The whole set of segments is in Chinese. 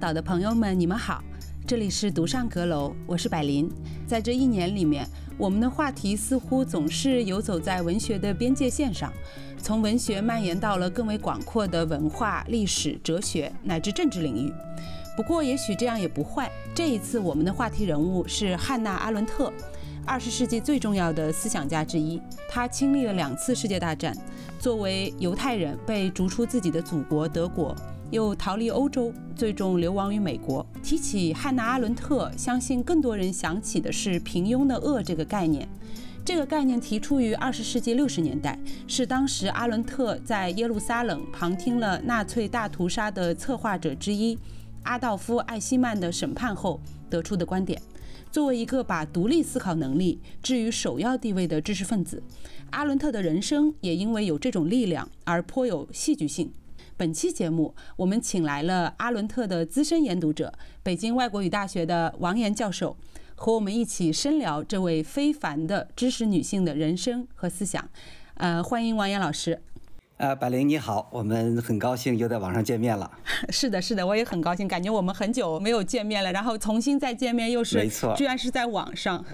岛的朋友们，你们好，这里是独上阁楼，我是百灵。在这一年里面，我们的话题似乎总是游走在文学的边界线上，从文学蔓延到了更为广阔的文化、历史、哲学乃至政治领域。不过，也许这样也不坏。这一次，我们的话题人物是汉娜·阿伦特，二十世纪最重要的思想家之一。他经历了两次世界大战，作为犹太人被逐出自己的祖国德国。又逃离欧洲，最终流亡于美国。提起汉娜·阿伦特，相信更多人想起的是“平庸的恶”这个概念。这个概念提出于二十世纪六十年代，是当时阿伦特在耶路撒冷旁听了纳粹大屠杀的策划者之一阿道夫·艾希曼的审判后得出的观点。作为一个把独立思考能力置于首要地位的知识分子，阿伦特的人生也因为有这种力量而颇有戏剧性。本期节目，我们请来了阿伦特的资深研读者，北京外国语大学的王岩教授，和我们一起深聊这位非凡的知识女性的人生和思想。呃，欢迎王岩老师。呃，百灵你好，我们很高兴又在网上见面了。是的，是的，我也很高兴，感觉我们很久没有见面了，然后重新再见面又是，没错，居然是在网上。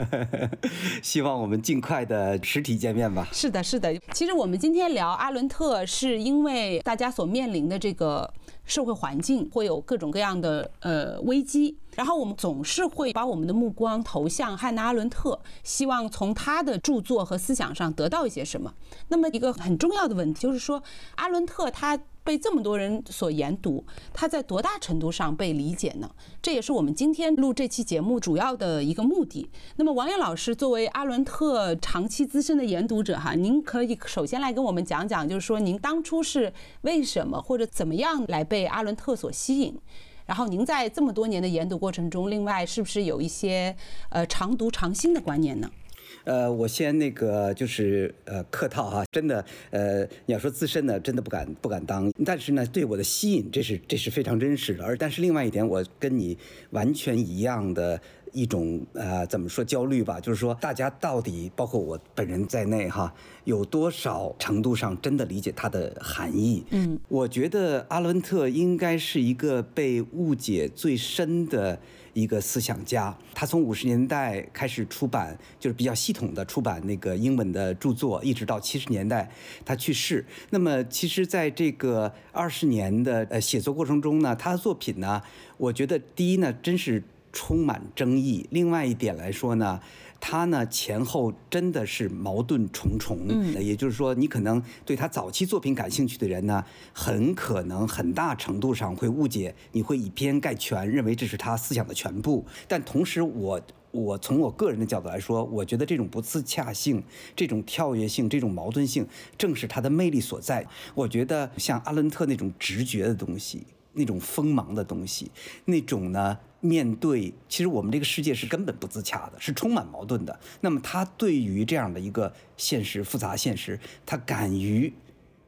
希望我们尽快的实体见面吧。是的，是的。其实我们今天聊阿伦特，是因为大家所面临的这个社会环境会有各种各样的呃危机。然后我们总是会把我们的目光投向汉娜·阿伦特，希望从他的著作和思想上得到一些什么。那么一个很重要的问题就是说，阿伦特他被这么多人所研读，他在多大程度上被理解呢？这也是我们今天录这期节目主要的一个目的。那么王岩老师作为阿伦特长期资深的研读者哈，您可以首先来跟我们讲讲，就是说您当初是为什么或者怎么样来被阿伦特所吸引？然后您在这么多年的研读过程中，另外是不是有一些呃常读常新的观念呢？呃，我先那个就是呃客套哈，真的呃你要说资深呢，真的不敢不敢当。但是呢，对我的吸引，这是这是非常真实的。而但是另外一点，我跟你完全一样的。一种呃，怎么说焦虑吧？就是说，大家到底包括我本人在内哈，有多少程度上真的理解它的含义？嗯，我觉得阿伦特应该是一个被误解最深的一个思想家。他从五十年代开始出版，就是比较系统的出版那个英文的著作，一直到七十年代他去世。那么，其实在这个二十年的呃写作过程中呢，他的作品呢，我觉得第一呢，真是。充满争议。另外一点来说呢，他呢前后真的是矛盾重重。嗯，也就是说，你可能对他早期作品感兴趣的人呢，很可能很大程度上会误解，你会以偏概全，认为这是他思想的全部。但同时，我我从我个人的角度来说，我觉得这种不自洽性、这种跳跃性、这种矛盾性，正是他的魅力所在。我觉得像阿伦特那种直觉的东西，那种锋芒的东西，那种呢。面对，其实我们这个世界是根本不自洽的，是充满矛盾的。那么他对于这样的一个现实复杂现实，他敢于，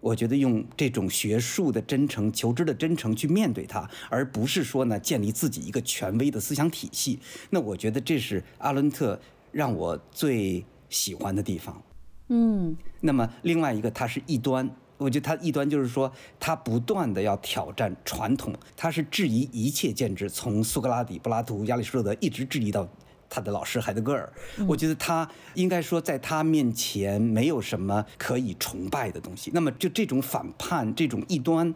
我觉得用这种学术的真诚、求知的真诚去面对它，而不是说呢建立自己一个权威的思想体系。那我觉得这是阿伦特让我最喜欢的地方。嗯，那么另外一个，他是异端。我觉得他异端就是说，他不断的要挑战传统，他是质疑一切建制，从苏格拉底、柏拉图、亚里士多德一直质疑到他的老师海德格尔。我觉得他应该说，在他面前没有什么可以崇拜的东西。那么，就这种反叛、这种异端，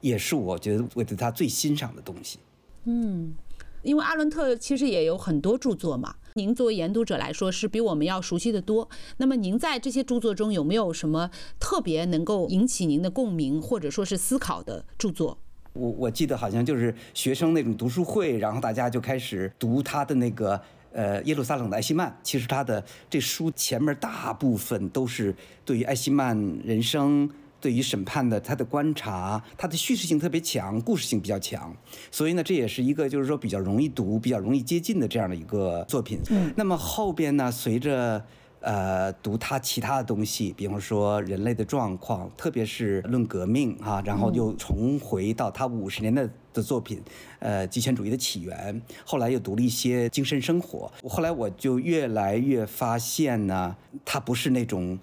也是我觉得我对他最欣赏的东西。嗯。因为阿伦特其实也有很多著作嘛，您作为研读者来说是比我们要熟悉的多。那么您在这些著作中有没有什么特别能够引起您的共鸣或者说是思考的著作？我我记得好像就是学生那种读书会，然后大家就开始读他的那个呃耶路撒冷的艾希曼。其实他的这书前面大部分都是对于艾希曼人生。对于审判的他的观察，他的叙事性特别强，故事性比较强，所以呢，这也是一个就是说比较容易读、比较容易接近的这样的一个作品。嗯，那么后边呢，随着呃读他其他的东西，比方说人类的状况，特别是论革命啊，然后又重回到他五十年代的作品，呃，极权主义的起源。后来又读了一些精神生活，后来我就越来越发现呢，他不是那种。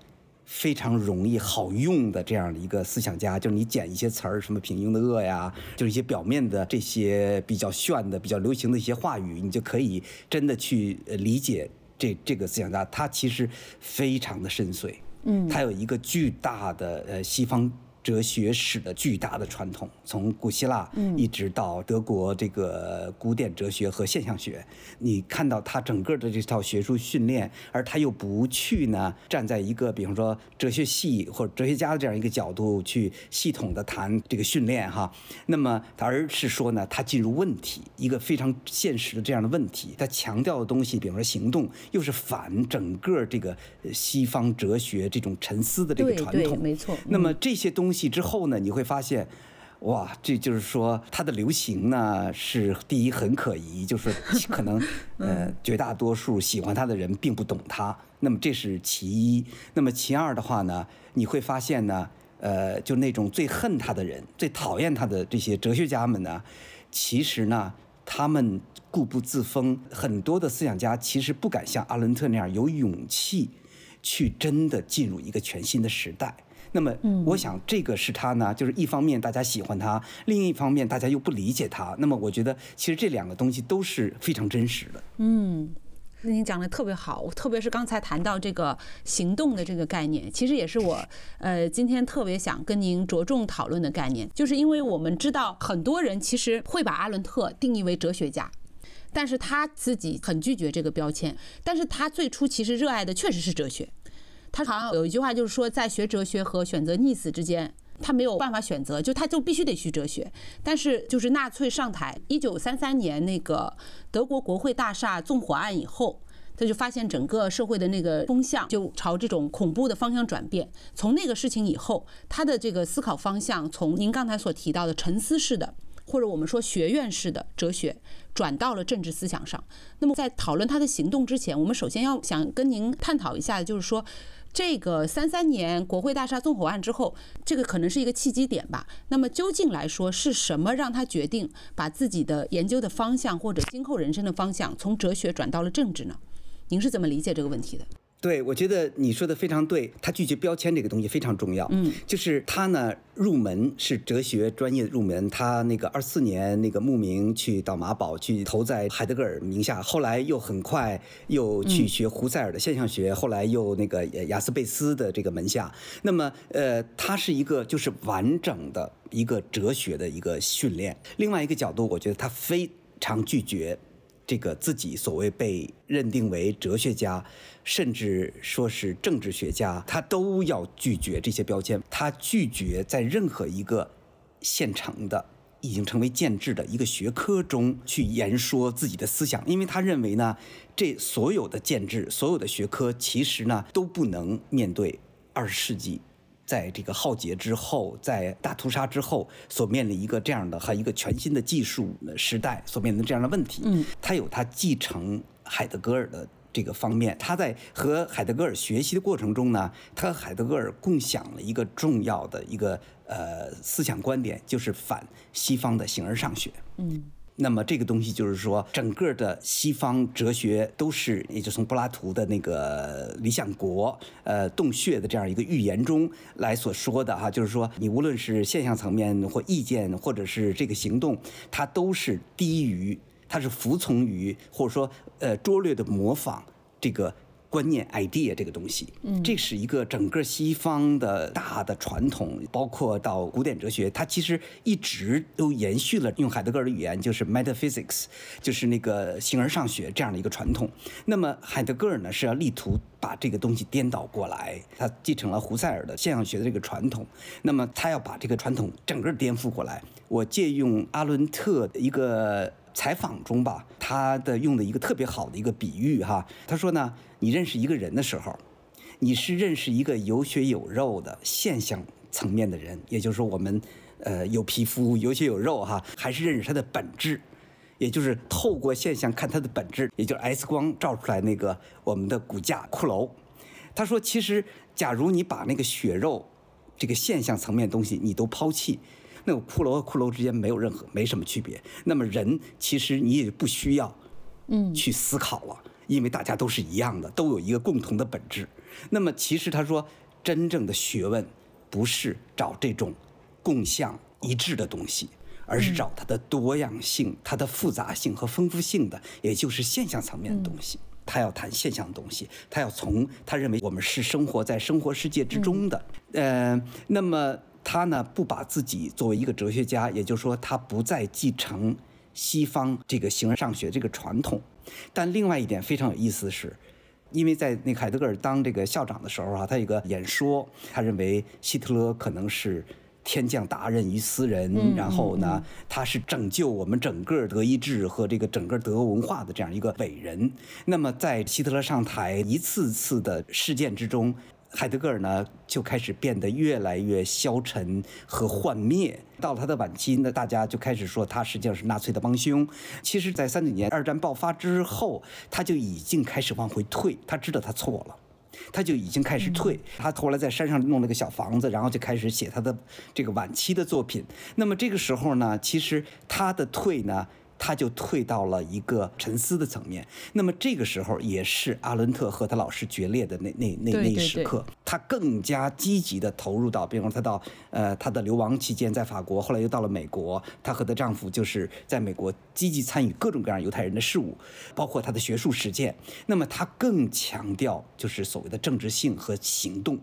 非常容易好用的这样的一个思想家，就是你捡一些词儿，什么平庸的恶呀，就是一些表面的这些比较炫的、比较流行的一些话语，你就可以真的去理解这这个思想家，他其实非常的深邃，嗯，他有一个巨大的呃西方。哲学史的巨大的传统，从古希腊一直到德国这个古典哲学和现象学，你看到他整个的这套学术训练，而他又不去呢站在一个比方说哲学系或者哲学家的这样一个角度去系统的谈这个训练哈，那么而是说呢他进入问题一个非常现实的这样的问题，他强调的东西，比方说行动，又是反整个这个西方哲学这种沉思的这个传统，没错。那么这些东东西之后呢，你会发现，哇，这就是说它的流行呢是第一很可疑，就是 可能呃绝大多数喜欢他的人并不懂他，那么这是其一。那么其二的话呢，你会发现呢，呃，就那种最恨他的人、最讨厌他的这些哲学家们呢，其实呢，他们固步自封，很多的思想家其实不敢像阿伦特那样有勇气去真的进入一个全新的时代。那么，我想这个是他呢，就是一方面大家喜欢他，另一方面大家又不理解他。那么，我觉得其实这两个东西都是非常真实的。嗯，那您讲的特别好，特别是刚才谈到这个行动的这个概念，其实也是我呃今天特别想跟您着重讨论的概念，就是因为我们知道很多人其实会把阿伦特定义为哲学家，但是他自己很拒绝这个标签，但是他最初其实热爱的确实是哲学。他好像有一句话，就是说，在学哲学和选择溺死之间，他没有办法选择，就他就必须得去哲学。但是，就是纳粹上台，一九三三年那个德国国会大厦纵火案以后，他就发现整个社会的那个风向就朝这种恐怖的方向转变。从那个事情以后，他的这个思考方向从您刚才所提到的沉思式的，或者我们说学院式的哲学，转到了政治思想上。那么，在讨论他的行动之前，我们首先要想跟您探讨一下，就是说。这个三三年国会大厦纵火案之后，这个可能是一个契机点吧。那么究竟来说，是什么让他决定把自己的研究的方向或者今后人生的方向从哲学转到了政治呢？您是怎么理解这个问题的？对，我觉得你说的非常对，他拒绝标签这个东西非常重要。嗯，就是他呢入门是哲学专业入门，他那个二四年那个慕名去到马堡去投在海德格尔名下，后来又很快又去学胡塞尔的现象学，后来又那个雅斯贝斯的这个门下。那么呃，他是一个就是完整的一个哲学的一个训练。另外一个角度，我觉得他非常拒绝。这个自己所谓被认定为哲学家，甚至说是政治学家，他都要拒绝这些标签。他拒绝在任何一个现成的、已经成为建制的一个学科中去言说自己的思想，因为他认为呢，这所有的建制、所有的学科，其实呢都不能面对二十世纪。在这个浩劫之后，在大屠杀之后，所面临一个这样的和一个全新的技术时代所面临这样的问题。嗯，他有他继承海德格尔的这个方面，他在和海德格尔学习的过程中呢，他和海德格尔共享了一个重要的一个呃思想观点，就是反西方的形而上学。嗯。那么这个东西就是说，整个的西方哲学都是，也就从柏拉图的那个《理想国》呃洞穴的这样一个预言中来所说的哈，就是说，你无论是现象层面或意见，或者是这个行动，它都是低于，它是服从于，或者说呃拙劣的模仿这个。观念 idea 这个东西，嗯，这是一个整个西方的大的传统，包括到古典哲学，它其实一直都延续了用海德格尔的语言，就是 metaphysics，就是那个形而上学这样的一个传统。那么海德格尔呢是要力图把这个东西颠倒过来，他继承了胡塞尔的现象学的这个传统，那么他要把这个传统整个颠覆过来。我借用阿伦特的一个。采访中吧，他的用的一个特别好的一个比喻哈，他说呢，你认识一个人的时候，你是认识一个有血有肉的现象层面的人，也就是说我们呃有皮肤有血有肉哈，还是认识他的本质，也就是透过现象看它的本质，也就是 X 光照出来那个我们的骨架骷髅。他说，其实假如你把那个血肉这个现象层面东西你都抛弃。那个骷髅和骷髅之间没有任何没什么区别。那么人其实你也不需要，嗯，去思考了，因为大家都是一样的，都有一个共同的本质。那么其实他说，真正的学问不是找这种共相一致的东西，而是找它的多样性、它的复杂性和丰富性的，也就是现象层面的东西。他要谈现象的东西，他要从他认为我们是生活在生活世界之中的，呃，那么他呢不把自己作为一个哲学家，也就是说他不再继承西方这个形而上学这个传统。但另外一点非常有意思的是，因为在那个海德格尔当这个校长的时候啊，他有个演说，他认为希特勒可能是。天降大任于斯人，然后呢，他是拯救我们整个德意志和这个整个德国文化的这样一个伟人。那么，在希特勒上台一次次的事件之中，海德格尔呢就开始变得越来越消沉和幻灭。到了他的晚期呢，大家就开始说他实际上是纳粹的帮凶。其实，在三九年二战爆发之后，他就已经开始往回退，他知道他错了。他就已经开始退，他后来在山上弄了个小房子，然后就开始写他的这个晚期的作品。那么这个时候呢，其实他的退呢。他就退到了一个沉思的层面。那么这个时候也是阿伦特和他老师决裂的那那那那时刻，他更加积极的投入到，比方说他到呃他的流亡期间在法国，后来又到了美国，她和她丈夫就是在美国积极参与各种各样犹太人的事务，包括他的学术实践。那么他更强调就是所谓的政治性和行动。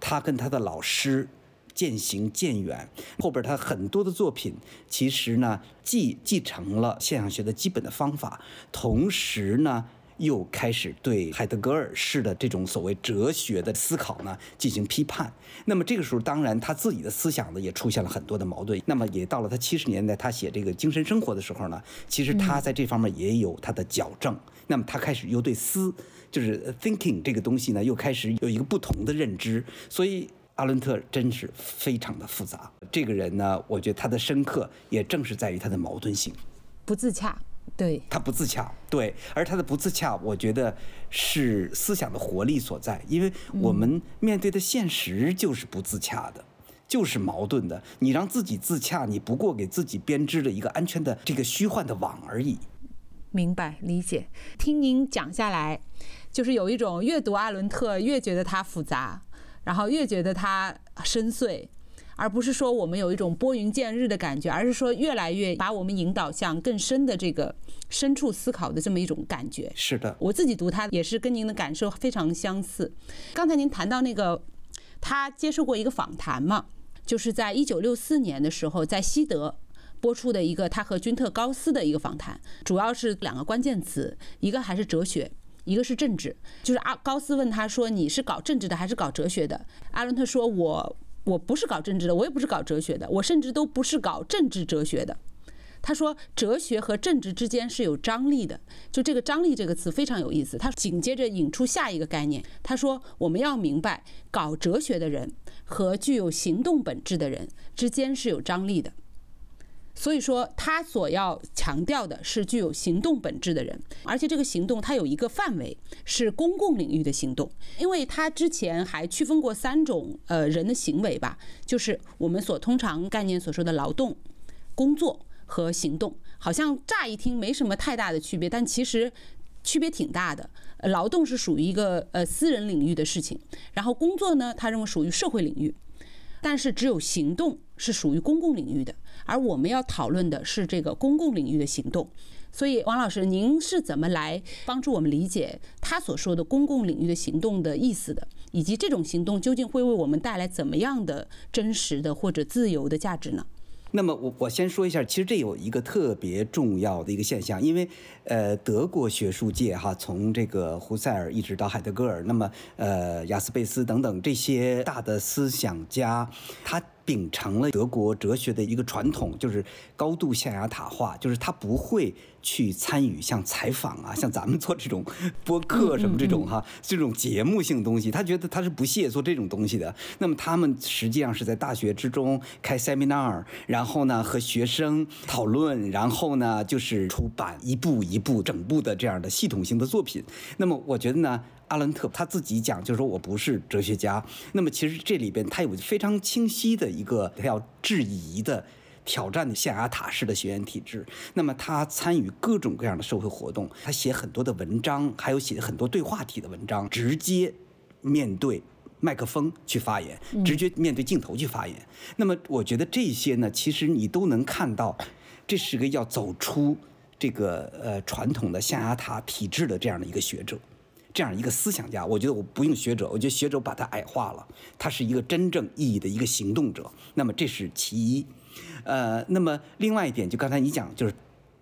他跟他的老师。渐行渐远，后边他很多的作品，其实呢，既继承了现象学的基本的方法，同时呢，又开始对海德格尔式的这种所谓哲学的思考呢进行批判。那么这个时候，当然他自己的思想呢也出现了很多的矛盾。那么也到了他七十年代，他写这个精神生活的时候呢，其实他在这方面也有他的矫正。那么他开始又对思，就是 thinking 这个东西呢，又开始有一个不同的认知。所以。阿伦特真是非常的复杂。这个人呢，我觉得他的深刻也正是在于他的矛盾性，不自洽。对，他不自洽。对，而他的不自洽，我觉得是思想的活力所在。因为我们面对的现实就是不自洽的，就是矛盾的。你让自己自洽，你不过给自己编织了一个安全的这个虚幻的网而已。明白，理解。听您讲下来，就是有一种越读阿伦特越觉得他复杂。然后越觉得它深邃，而不是说我们有一种拨云见日的感觉，而是说越来越把我们引导向更深的这个深处思考的这么一种感觉。是的，我自己读它也是跟您的感受非常相似。刚才您谈到那个，他接受过一个访谈嘛，就是在一九六四年的时候，在西德播出的一个他和君特高斯的一个访谈，主要是两个关键词，一个还是哲学。一个是政治，就是阿高斯问他说：“你是搞政治的还是搞哲学的？”阿伦特说：“我我不是搞政治的，我也不是搞哲学的，我甚至都不是搞政治哲学的。”他说：“哲学和政治之间是有张力的，就这个张力这个词非常有意思。”他紧接着引出下一个概念，他说：“我们要明白，搞哲学的人和具有行动本质的人之间是有张力的。”所以说，他所要强调的是具有行动本质的人，而且这个行动它有一个范围，是公共领域的行动。因为他之前还区分过三种呃人的行为吧，就是我们所通常概念所说的劳动、工作和行动，好像乍一听没什么太大的区别，但其实区别挺大的。劳动是属于一个呃私人领域的事情，然后工作呢，他认为属于社会领域。但是只有行动是属于公共领域的，而我们要讨论的是这个公共领域的行动。所以，王老师，您是怎么来帮助我们理解他所说的公共领域的行动的意思的？以及这种行动究竟会为我们带来怎么样的真实的或者自由的价值呢？那么我我先说一下，其实这有一个特别重要的一个现象，因为呃德国学术界哈，从这个胡塞尔一直到海德格尔，那么呃雅斯贝斯等等这些大的思想家，他。秉承了德国哲学的一个传统，就是高度象牙塔化，就是他不会去参与像采访啊，像咱们做这种播客什么这种哈这种节目性东西，他觉得他是不屑做这种东西的。那么他们实际上是在大学之中开 seminar，然后呢和学生讨论，然后呢就是出版一部一部整部的这样的系统性的作品。那么我觉得呢。阿伦特他自己讲，就是说我不是哲学家。那么其实这里边他有非常清晰的一个他要质疑的、挑战的象牙塔式的学院体制。那么他参与各种各样的社会活动，他写很多的文章，还有写很多对话体的文章，直接面对麦克风去发言，直接面对镜头去发言。那么我觉得这些呢，其实你都能看到，这是个要走出这个呃传统的象牙塔体制的这样的一个学者，这样一个思想家。我觉得我不用学者，我觉得学者把他矮化了，他是一个真正意义的一个行动者。那么这是其一。呃，那么另外一点，就刚才你讲，就是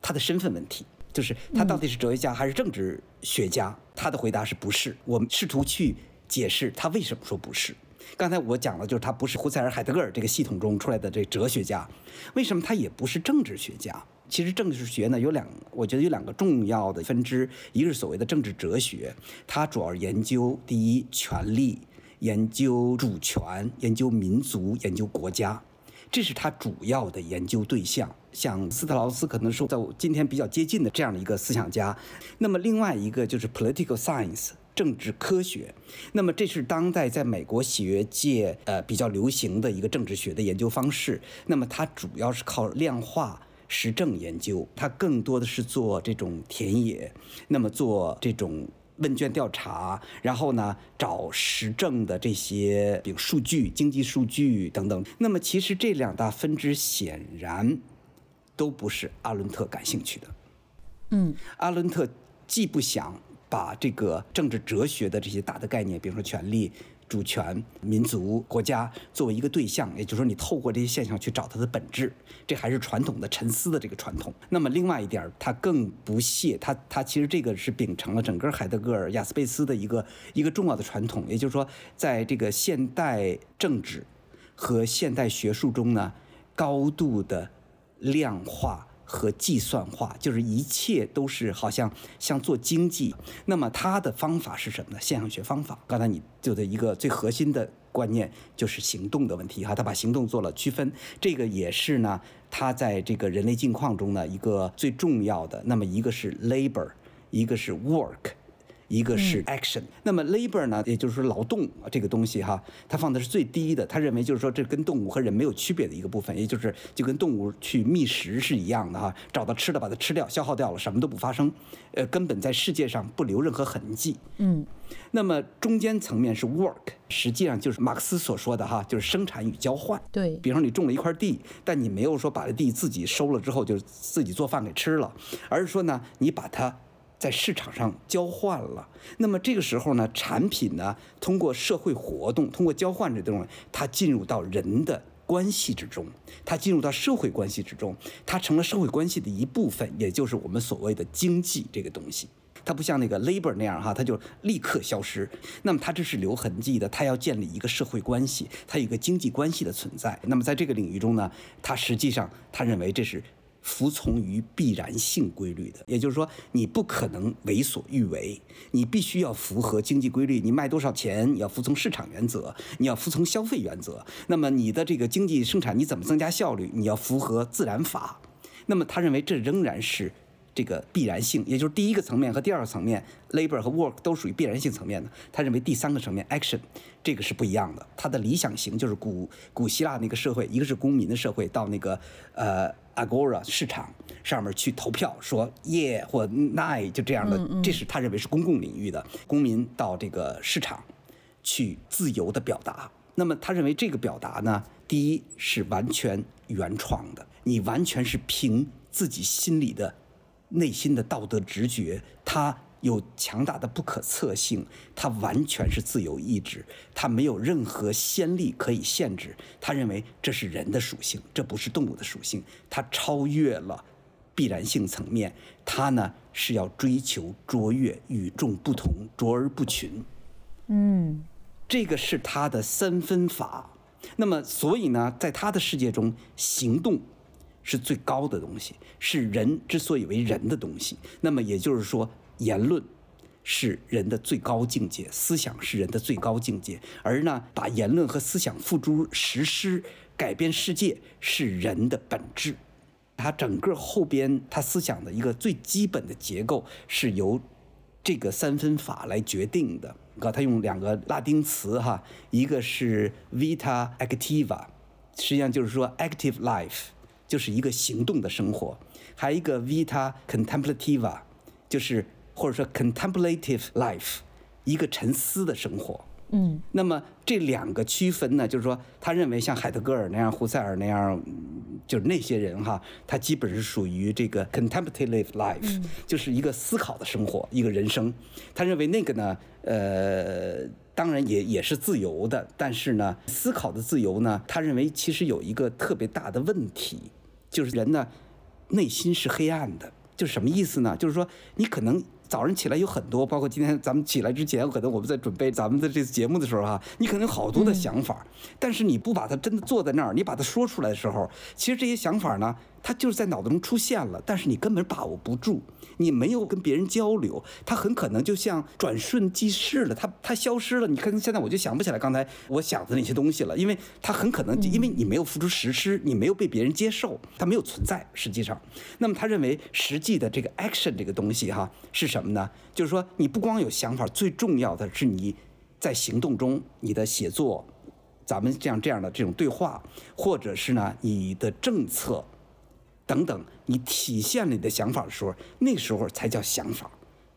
他的身份问题，就是他到底是哲学家还是政治学家？他的回答是不是？我们试图去解释他为什么说不是。刚才我讲了，就是他不是胡塞尔、海德格尔这个系统中出来的这哲学家，为什么他也不是政治学家？其实政治学呢有两，我觉得有两个重要的分支，一个是所谓的政治哲学，它主要研究第一权力，研究主权，研究民族，研究国家。这是他主要的研究对象，像斯特劳斯可能是在今天比较接近的这样的一个思想家。那么另外一个就是 political science 政治科学，那么这是当代在美国学界呃比较流行的一个政治学的研究方式。那么它主要是靠量化实证研究，它更多的是做这种田野，那么做这种。问卷调查，然后呢，找实证的这些，比如数据、经济数据等等。那么，其实这两大分支显然都不是阿伦特感兴趣的。嗯，阿伦特既不想把这个政治哲学的这些大的概念，比如说权力。主权、民族、国家作为一个对象，也就是说，你透过这些现象去找它的本质，这还是传统的沉思的这个传统。那么，另外一点，他更不屑，他他其实这个是秉承了整个海德格尔、雅斯贝斯的一个一个重要的传统，也就是说，在这个现代政治和现代学术中呢，高度的量化。和计算化，就是一切都是好像像做经济。那么它的方法是什么呢？现象学方法。刚才你就的一个最核心的观念就是行动的问题哈，他把行动做了区分。这个也是呢，他在这个人类境况中呢一个最重要的。那么一个是 labor，一个是 work。一个是 action，那么 labor 呢，也就是说劳动这个东西哈，它放的是最低的。他认为就是说这跟动物和人没有区别的一个部分，也就是就跟动物去觅食是一样的哈，找到吃的把它吃掉，消耗掉了，什么都不发生，呃，根本在世界上不留任何痕迹。嗯，那么中间层面是 work，实际上就是马克思所说的哈，就是生产与交换。对，比方说你种了一块地，但你没有说把这地自己收了之后就自己做饭给吃了，而是说呢，你把它。在市场上交换了，那么这个时候呢，产品呢，通过社会活动，通过交换这东西，它进入到人的关系之中，它进入到社会关系之中，它成了社会关系的一部分，也就是我们所谓的经济这个东西。它不像那个 labor 那样哈，它就立刻消失。那么它这是留痕迹的，它要建立一个社会关系，它有一个经济关系的存在。那么在这个领域中呢，它实际上他认为这是。服从于必然性规律的，也就是说，你不可能为所欲为，你必须要符合经济规律。你卖多少钱，你要服从市场原则，你要服从消费原则。那么你的这个经济生产，你怎么增加效率？你要符合自然法。那么他认为这仍然是。这个必然性，也就是第一个层面和第二个层面，labor 和 work 都属于必然性层面的。他认为第三个层面 action 这个是不一样的。他的理想型就是古古希腊那个社会，一个是公民的社会，到那个呃 agora 市场上面去投票，说 yeah 或 nay 就这样的，这是他认为是公共领域的。公民到这个市场去自由的表达，那么他认为这个表达呢，第一是完全原创的，你完全是凭自己心里的。内心的道德直觉，它有强大的不可测性，它完全是自由意志，它没有任何先例可以限制。他认为这是人的属性，这不是动物的属性，它超越了必然性层面，它呢是要追求卓越、与众不同、卓而不群。嗯，这个是他的三分法。那么，所以呢，在他的世界中，行动。是最高的东西，是人之所以为人的东西。那么也就是说，言论是人的最高境界，思想是人的最高境界。而呢，把言论和思想付诸实施，改变世界，是人的本质。他整个后边他思想的一个最基本的结构是由这个三分法来决定的。啊，他用两个拉丁词哈，一个是 vita activa，实际上就是说 active life。就是一个行动的生活，还有一个 vita contemplativa，就是或者说 contemplative life，一个沉思的生活。嗯，那么这两个区分呢，就是说，他认为像海德格尔那样、胡塞尔那样，就是那些人哈，他基本是属于这个 contemplative life，就是一个思考的生活，一个人生。他认为那个呢，呃，当然也也是自由的，但是呢，思考的自由呢，他认为其实有一个特别大的问题，就是人呢，内心是黑暗的。就是什么意思呢？就是说，你可能。早上起来有很多，包括今天咱们起来之前，可能我们在准备咱们的这次节目的时候哈，你可能有好多的想法，但是你不把它真的坐在那儿，你把它说出来的时候，其实这些想法呢，它就是在脑子中出现了，但是你根本把握不住。你没有跟别人交流，他很可能就像转瞬即逝了，他他消失了。你看现在我就想不起来刚才我想的那些东西了，因为他很可能因为你没有付出实施，你没有被别人接受，他没有存在。实际上，那么他认为实际的这个 action 这个东西哈是什么呢？就是说你不光有想法，最重要的是你在行动中，你的写作，咱们这样这样的这种对话，或者是呢你的政策。等等，你体现了你的想法的时候，那时候才叫想法，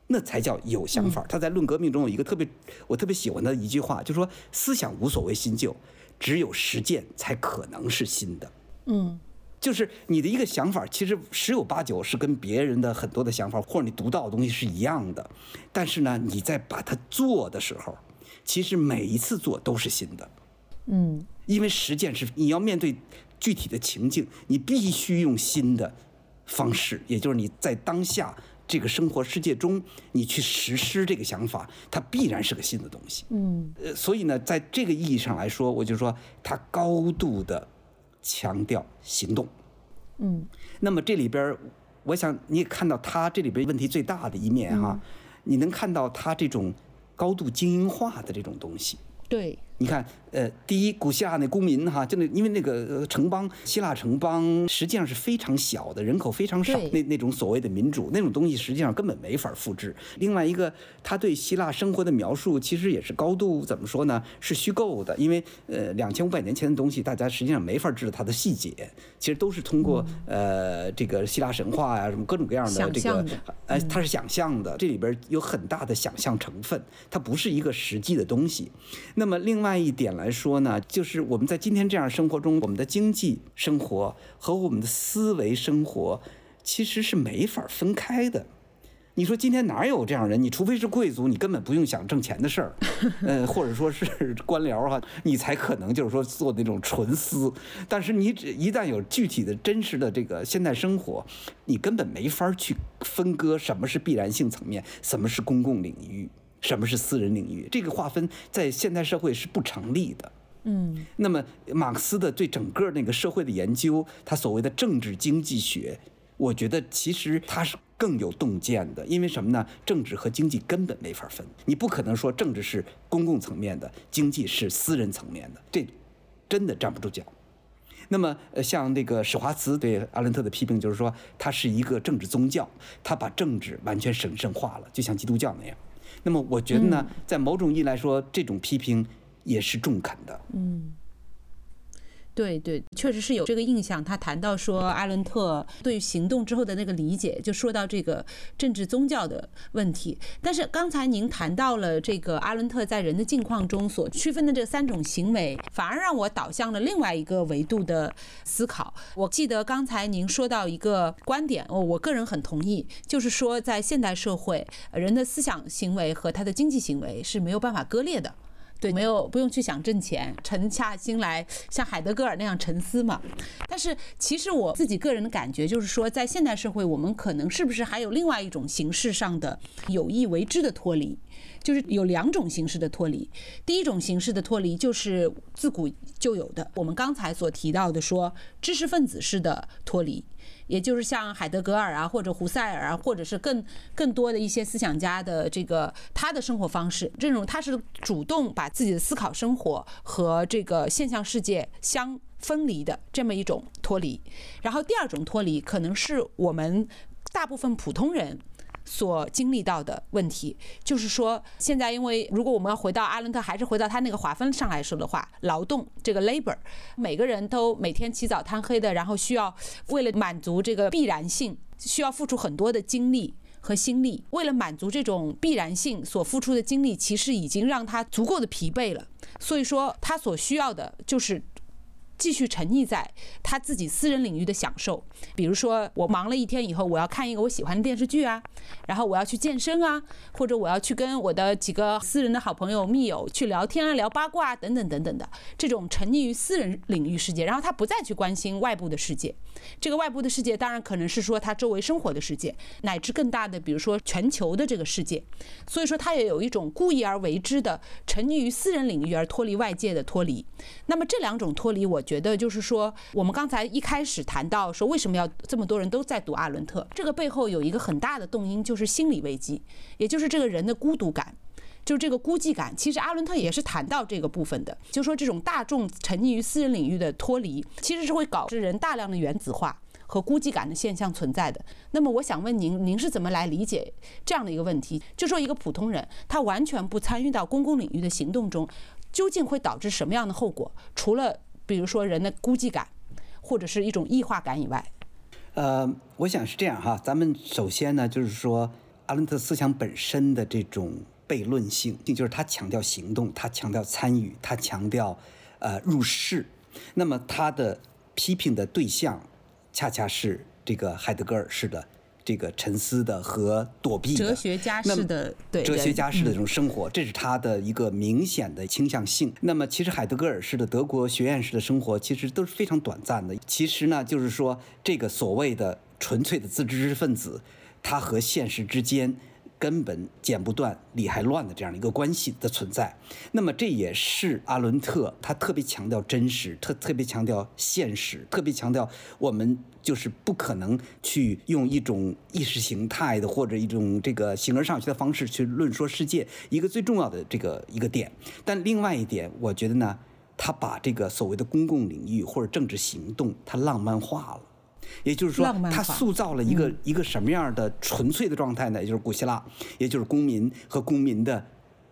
那才叫有想法。他在《论革命》中有一个特别我特别喜欢的一句话，就说思想无所谓新旧，只有实践才可能是新的。嗯，就是你的一个想法，其实十有八九是跟别人的很多的想法或者你读到的东西是一样的，但是呢，你在把它做的时候，其实每一次做都是新的。嗯，因为实践是你要面对。具体的情境，你必须用新的方式，也就是你在当下这个生活世界中，你去实施这个想法，它必然是个新的东西。嗯，呃，所以呢，在这个意义上来说，我就说它高度的强调行动。嗯，那么这里边，我想你也看到它这里边问题最大的一面哈，你能看到它这种高度精英化的这种东西。对。你看，呃，第一，古希腊那公民哈，就那因为那个城邦，希腊城邦实际上是非常小的，人口非常少，那那种所谓的民主那种东西，实际上根本没法复制。另外一个，他对希腊生活的描述，其实也是高度怎么说呢？是虚构的，因为呃，两千五百年前的东西，大家实际上没法知道它的细节，其实都是通过呃这个希腊神话呀，什么各种各样的这个，哎，它是想象的，这里边有很大的想象成分，它不是一个实际的东西。那么另外。另一点来说呢，就是我们在今天这样生活中，我们的经济生活和我们的思维生活其实是没法分开的。你说今天哪有这样人？你除非是贵族，你根本不用想挣钱的事儿，呃，或者说是官僚哈，你才可能就是说做那种纯思。但是你只一旦有具体的真实的这个现代生活，你根本没法去分割什么是必然性层面，什么是公共领域。什么是私人领域？这个划分在现代社会是不成立的。嗯，那么马克思的对整个那个社会的研究，他所谓的政治经济学，我觉得其实他是更有洞见的。因为什么呢？政治和经济根本没法分，你不可能说政治是公共层面的，经济是私人层面的，这真的站不住脚。那么，呃，像那个史华茨对阿伦特的批评，就是说他是一个政治宗教，他把政治完全神圣化了，就像基督教那样。那么我觉得呢，在某种意义来说，这种批评也是中肯的。嗯。对对，确实是有这个印象。他谈到说，阿伦特对于行动之后的那个理解，就说到这个政治宗教的问题。但是刚才您谈到了这个阿伦特在人的境况中所区分的这三种行为，反而让我导向了另外一个维度的思考。我记得刚才您说到一个观点，我，我个人很同意，就是说在现代社会，人的思想行为和他的经济行为是没有办法割裂的。对，没有不用去想挣钱，沉下心来像海德格尔那样沉思嘛。但是其实我自己个人的感觉就是说，在现代社会，我们可能是不是还有另外一种形式上的有意为之的脱离？就是有两种形式的脱离。第一种形式的脱离就是自古就有的，我们刚才所提到的说知识分子式的脱离。也就是像海德格尔啊，或者胡塞尔啊，或者是更更多的一些思想家的这个他的生活方式，这种他是主动把自己的思考生活和这个现象世界相分离的这么一种脱离。然后第二种脱离，可能是我们大部分普通人。所经历到的问题，就是说，现在因为如果我们要回到阿伦特，还是回到他那个划分上来说的话，劳动这个 labor，每个人都每天起早贪黑的，然后需要为了满足这个必然性，需要付出很多的精力。和心力。为了满足这种必然性所付出的精力，其实已经让他足够的疲惫了。所以说，他所需要的就是。继续沉溺在他自己私人领域的享受，比如说我忙了一天以后，我要看一个我喜欢的电视剧啊，然后我要去健身啊，或者我要去跟我的几个私人的好朋友、密友去聊天啊、聊八卦啊等等等等的这种沉溺于私人领域世界，然后他不再去关心外部的世界。这个外部的世界当然可能是说他周围生活的世界，乃至更大的，比如说全球的这个世界。所以说他也有一种故意而为之的沉溺于私人领域而脱离外界的脱离。那么这两种脱离，我。觉得就是说，我们刚才一开始谈到说，为什么要这么多人都在读阿伦特？这个背后有一个很大的动因，就是心理危机，也就是这个人的孤独感，就是这个孤寂感。其实阿伦特也是谈到这个部分的，就说这种大众沉溺于私人领域的脱离，其实是会导致人大量的原子化和孤寂感的现象存在的。那么我想问您，您是怎么来理解这样的一个问题？就说一个普通人，他完全不参与到公共领域的行动中，究竟会导致什么样的后果？除了比如说人的孤寂感，或者是一种异化感以外，呃，我想是这样哈。咱们首先呢，就是说阿伦特思想本身的这种悖论性，就是他强调行动，他强调参与，他强调呃入世。那么他的批评的对象，恰恰是这个海德格尔式的。这个沉思的和躲避的哲学家式的对哲学家式的这种生活，这是他的一个明显的倾向性。那么，其实海德格尔式的德国学院式的生活，其实都是非常短暂的。其实呢，就是说这个所谓的纯粹的自知识分子，他和现实之间。根本剪不断理还乱的这样一个关系的存在，那么这也是阿伦特他特别强调真实，特特别强调现实，特别强调我们就是不可能去用一种意识形态的或者一种这个形而上学的方式去论说世界一个最重要的这个一个点。但另外一点，我觉得呢，他把这个所谓的公共领域或者政治行动，他浪漫化了。也就是说，他塑造了一个一个什么样的纯粹的状态呢？也就是古希腊，也就是公民和公民的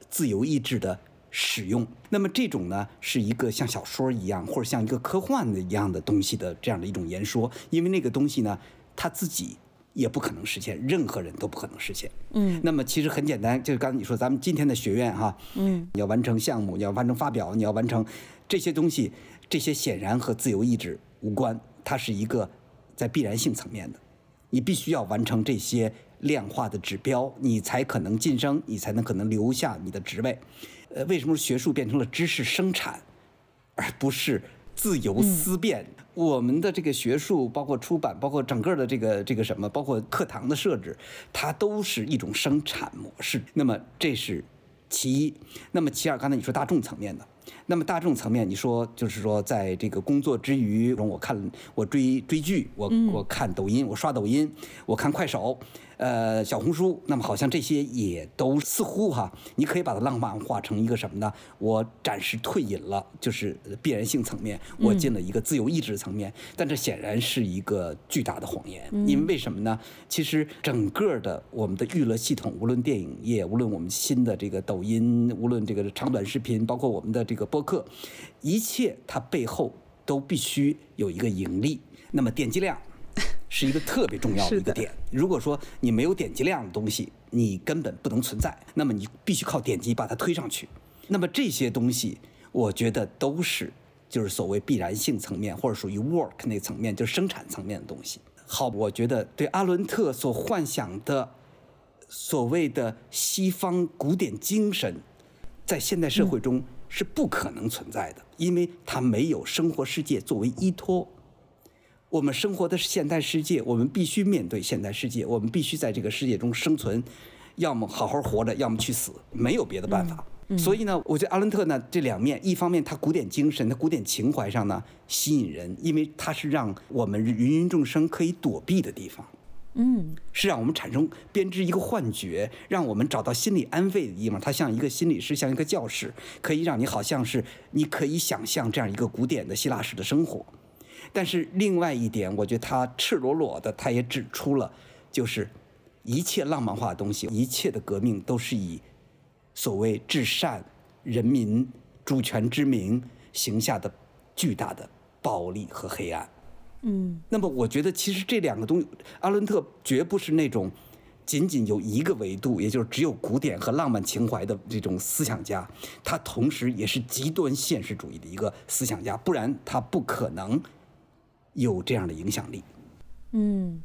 自由意志的使用。那么这种呢，是一个像小说一样，或者像一个科幻的一样的东西的这样的一种言说。因为那个东西呢，他自己也不可能实现，任何人都不可能实现。嗯。那么其实很简单，就是刚才你说，咱们今天的学院哈，嗯，你要完成项目，你要完成发表，你要完成这些东西，这些显然和自由意志无关，它是一个。在必然性层面的，你必须要完成这些量化的指标，你才可能晋升，你才能可能留下你的职位。呃，为什么学术变成了知识生产，而不是自由思辨？我们的这个学术，包括出版，包括整个的这个这个什么，包括课堂的设置，它都是一种生产模式。那么这是其一。那么其二，刚才你说大众层面的。那么大众层面，你说就是说，在这个工作之余，我看我追追剧，我我看抖音，我刷抖音，我看快手。呃，小红书，那么好像这些也都似乎哈，你可以把它浪漫化成一个什么呢？我暂时退隐了，就是必然性层面，我进了一个自由意志层面，但这显然是一个巨大的谎言，因为为什么呢？其实整个的我们的娱乐系统，无论电影业，无论我们新的这个抖音，无论这个长短视频，包括我们的这个播客，一切它背后都必须有一个盈利，那么点击量。是一个特别重要的一个点。如果说你没有点击量的东西，你根本不能存在。那么你必须靠点击把它推上去。那么这些东西，我觉得都是就是所谓必然性层面或者属于 work 那层面，就是生产层面的东西。好，我觉得对阿伦特所幻想的所谓的西方古典精神，在现代社会中是不可能存在的，因为它没有生活世界作为依托。我们生活的是现代世界，我们必须面对现代世界，我们必须在这个世界中生存，要么好好活着，要么去死，没有别的办法。所以呢，我觉得阿伦特呢这两面，一方面他古典精神、他古典情怀上呢吸引人，因为他是让我们芸芸众生可以躲避的地方，嗯，是让我们产生编织一个幻觉，让我们找到心理安慰的地方。他像一个心理师，像一个教室，可以让你好像是你可以想象这样一个古典的希腊式的生活。但是另外一点，我觉得他赤裸裸的，他也指出了，就是一切浪漫化的东西，一切的革命都是以所谓至善、人民、主权之名行下的巨大的暴力和黑暗。嗯。那么我觉得，其实这两个东西，阿伦特绝不是那种仅仅有一个维度，也就是只有古典和浪漫情怀的这种思想家，他同时也是极端现实主义的一个思想家，不然他不可能有这样的影响力。嗯。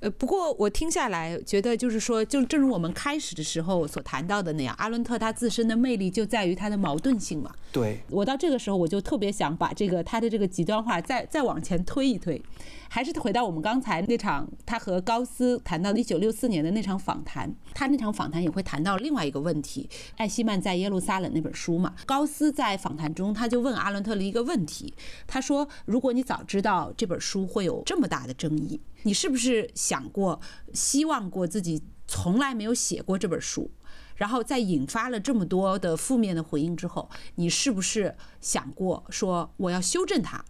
呃，不过我听下来觉得，就是说，就正如我们开始的时候所谈到的那样，阿伦特他自身的魅力就在于他的矛盾性嘛。对。我到这个时候，我就特别想把这个他的这个极端化再再往前推一推，还是回到我们刚才那场他和高斯谈到一九六四年的那场访谈，他那场访谈也会谈到另外一个问题，艾希曼在耶路撒冷那本书嘛。高斯在访谈中他就问阿伦特了一个问题，他说：“如果你早知道这本书会有这么大的争议。”你是不是想过、希望过自己从来没有写过这本书，然后在引发了这么多的负面的回应之后，你是不是想过说我要修正它？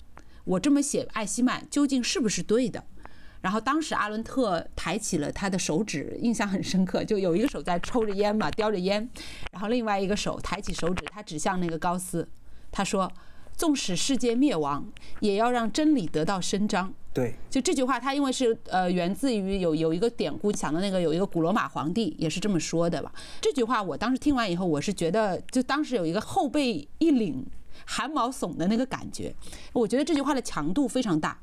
我这么写艾希曼究竟是不是对的？然后当时阿伦特抬起了他的手指，印象很深刻，就有一个手在抽着烟嘛，叼着烟，然后另外一个手抬起手指，他指向那个高斯，他说。纵使世界灭亡，也要让真理得到伸张。对，就这句话，它因为是呃源自于有有一个典故，讲的那个有一个古罗马皇帝也是这么说的吧。这句话我当时听完以后，我是觉得就当时有一个后背一凛、汗毛耸的那个感觉。我觉得这句话的强度非常大，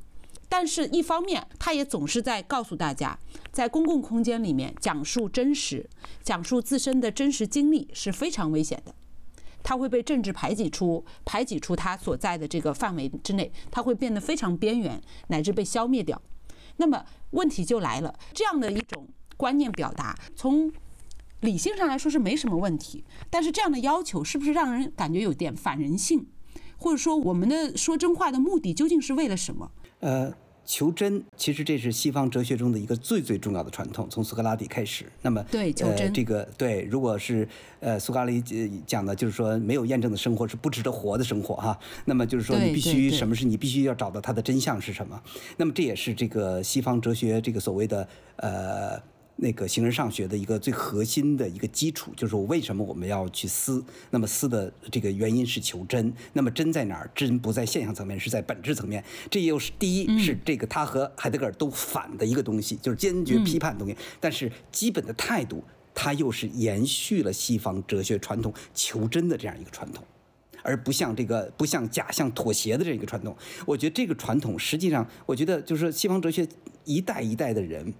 但是一方面，他也总是在告诉大家，在公共空间里面讲述真实、讲述自身的真实经历是非常危险的。他会被政治排挤出排挤出他所在的这个范围之内，他会变得非常边缘，乃至被消灭掉。那么问题就来了，这样的一种观念表达，从理性上来说是没什么问题，但是这样的要求是不是让人感觉有点反人性？或者说，我们的说真话的目的究竟是为了什么？呃。求真，其实这是西方哲学中的一个最最重要的传统，从苏格拉底开始。那么，对求真，这个对，如果是呃苏格拉底讲的，就是说没有验证的生活是不值得活的生活哈。那么就是说，你必须什么是你必须要找到它的真相是什么？那么这也是这个西方哲学这个所谓的呃。那个形而上学的一个最核心的一个基础，就是我为什么我们要去思？那么思的这个原因是求真。那么真在哪儿？真不在现象层面，是在本质层面。这又是第一是这个他和海德格尔都反的一个东西，就是坚决批判的东西。但是基本的态度，他又是延续了西方哲学传统求真的这样一个传统，而不像这个不像假象妥协的这个传统。我觉得这个传统实际上，我觉得就是西方哲学一代一代的人，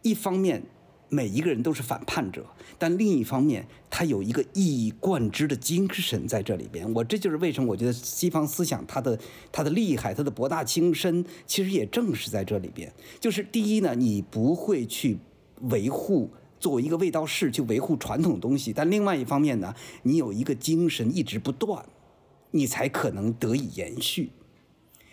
一方面。每一个人都是反叛者，但另一方面，他有一个一以贯之的精神在这里边。我这就是为什么我觉得西方思想它的它的厉害，它的博大精深，其实也正是在这里边。就是第一呢，你不会去维护作为一个卫道士去维护传统东西，但另外一方面呢，你有一个精神一直不断，你才可能得以延续。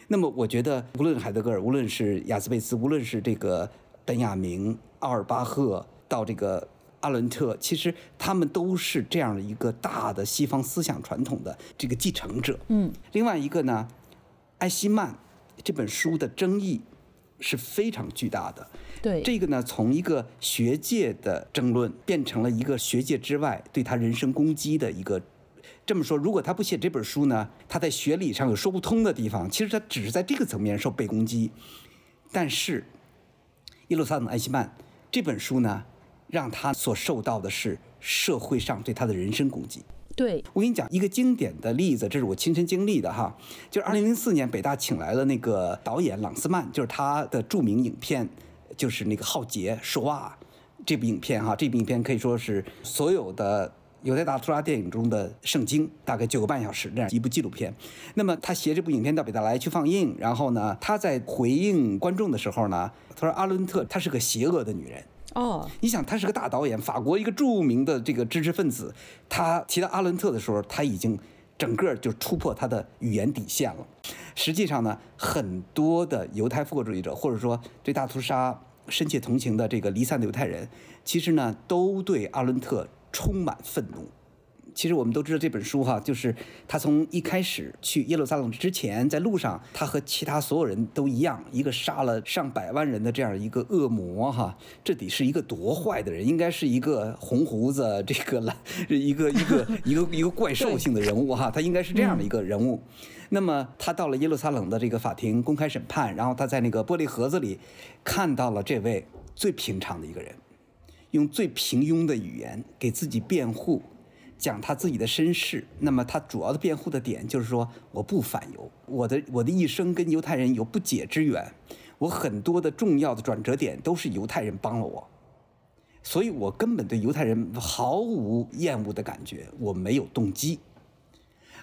那么，我觉得无论海德格尔，无论是雅斯贝斯，无论是这个本雅明。奥尔巴赫到这个阿伦特，其实他们都是这样的一个大的西方思想传统的这个继承者。嗯，另外一个呢，艾希曼这本书的争议是非常巨大的。对，这个呢，从一个学界的争论变成了一个学界之外对他人身攻击的一个。这么说，如果他不写这本书呢，他在学理上有说不通的地方，其实他只是在这个层面受被攻击。但是耶路撒冷艾希曼。这本书呢，让他所受到的是社会上对他的人身攻击。对我跟你讲一个经典的例子，这是我亲身经历的哈，就是二零零四年北大请来了那个导演朗斯曼，就是他的著名影片，就是那个《浩劫》说啊，这部影片哈，这部影片可以说是所有的犹太大屠杀电影中的圣经，大概九个半小时这样一部纪录片。那么他携这部影片到北大来去放映，然后呢，他在回应观众的时候呢。他说：“阿伦特，她是个邪恶的女人。”哦，你想，他是个大导演，法国一个著名的这个知识分子。他提到阿伦特的时候，他已经整个就突破他的语言底线了。实际上呢，很多的犹太复国主义者，或者说对大屠杀深切同情的这个离散的犹太人，其实呢，都对阿伦特充满愤怒。其实我们都知道这本书哈，就是他从一开始去耶路撒冷之前，在路上，他和其他所有人都一样，一个杀了上百万人的这样一个恶魔哈，这得是一个多坏的人，应该是一个红胡子这个蓝 一个一个一个一个怪兽性的人物哈，他应该是这样的一个人物。那么他到了耶路撒冷的这个法庭公开审判，然后他在那个玻璃盒子里看到了这位最平常的一个人，用最平庸的语言给自己辩护，讲他自己的身世。那么他主要的辩护的点就是说，我不反犹，我的我的一生跟犹太人有不解之缘，我很多的重要的转折点都是犹太人帮了我，所以我根本对犹太人毫无厌恶的感觉，我没有动机。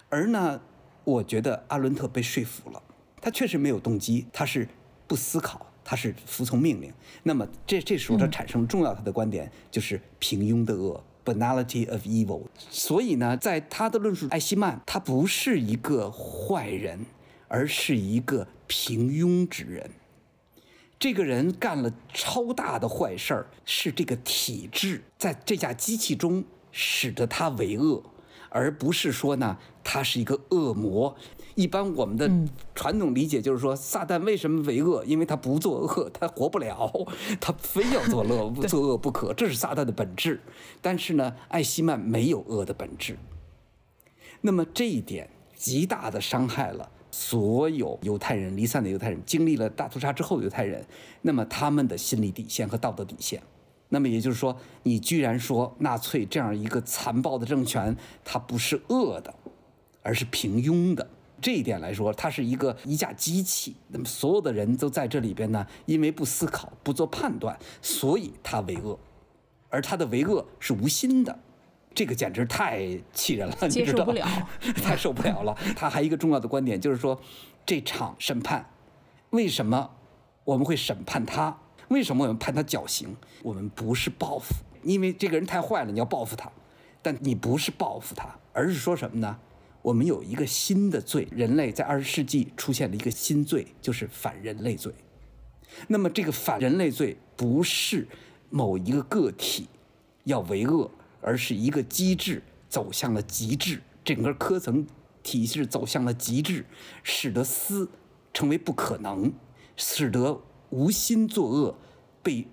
而呢，我觉得阿伦特被说服了，他确实没有动机，他是不思考。他是服从命令，那么这这时候他产生重要他的观点就是平庸的恶，banality of evil。所以呢，在他的论述，艾希曼他不是一个坏人，而是一个平庸之人。这个人干了超大的坏事儿，是这个体制在这架机器中使得他为恶，而不是说呢他是一个恶魔。一般我们的传统理解就是说，撒旦为什么为恶？因为他不作恶，他活不了，他非要作恶 作恶不可，这是撒旦的本质。但是呢，艾希曼没有恶的本质。那么这一点极大的伤害了所有犹太人离散的犹太人，经历了大屠杀之后的犹太人，那么他们的心理底线和道德底线。那么也就是说，你居然说纳粹这样一个残暴的政权，它不是恶的，而是平庸的。这一点来说，它是一个一架机器。那么所有的人都在这里边呢，因为不思考、不做判断，所以他为恶，而他的为恶是无心的，这个简直太气人了，接受不了，太受不了了。他还一个重要的观点就是说，这场审判，为什么我们会审判他？为什么我们判他绞刑？我们不是报复，因为这个人太坏了，你要报复他，但你不是报复他，而是说什么呢？我们有一个新的罪，人类在二十世纪出现了一个新罪，就是反人类罪。那么这个反人类罪不是某一个个体要为恶，而是一个机制走向了极致，整个科层体制走向了极致，使得私成为不可能，使得无心作恶被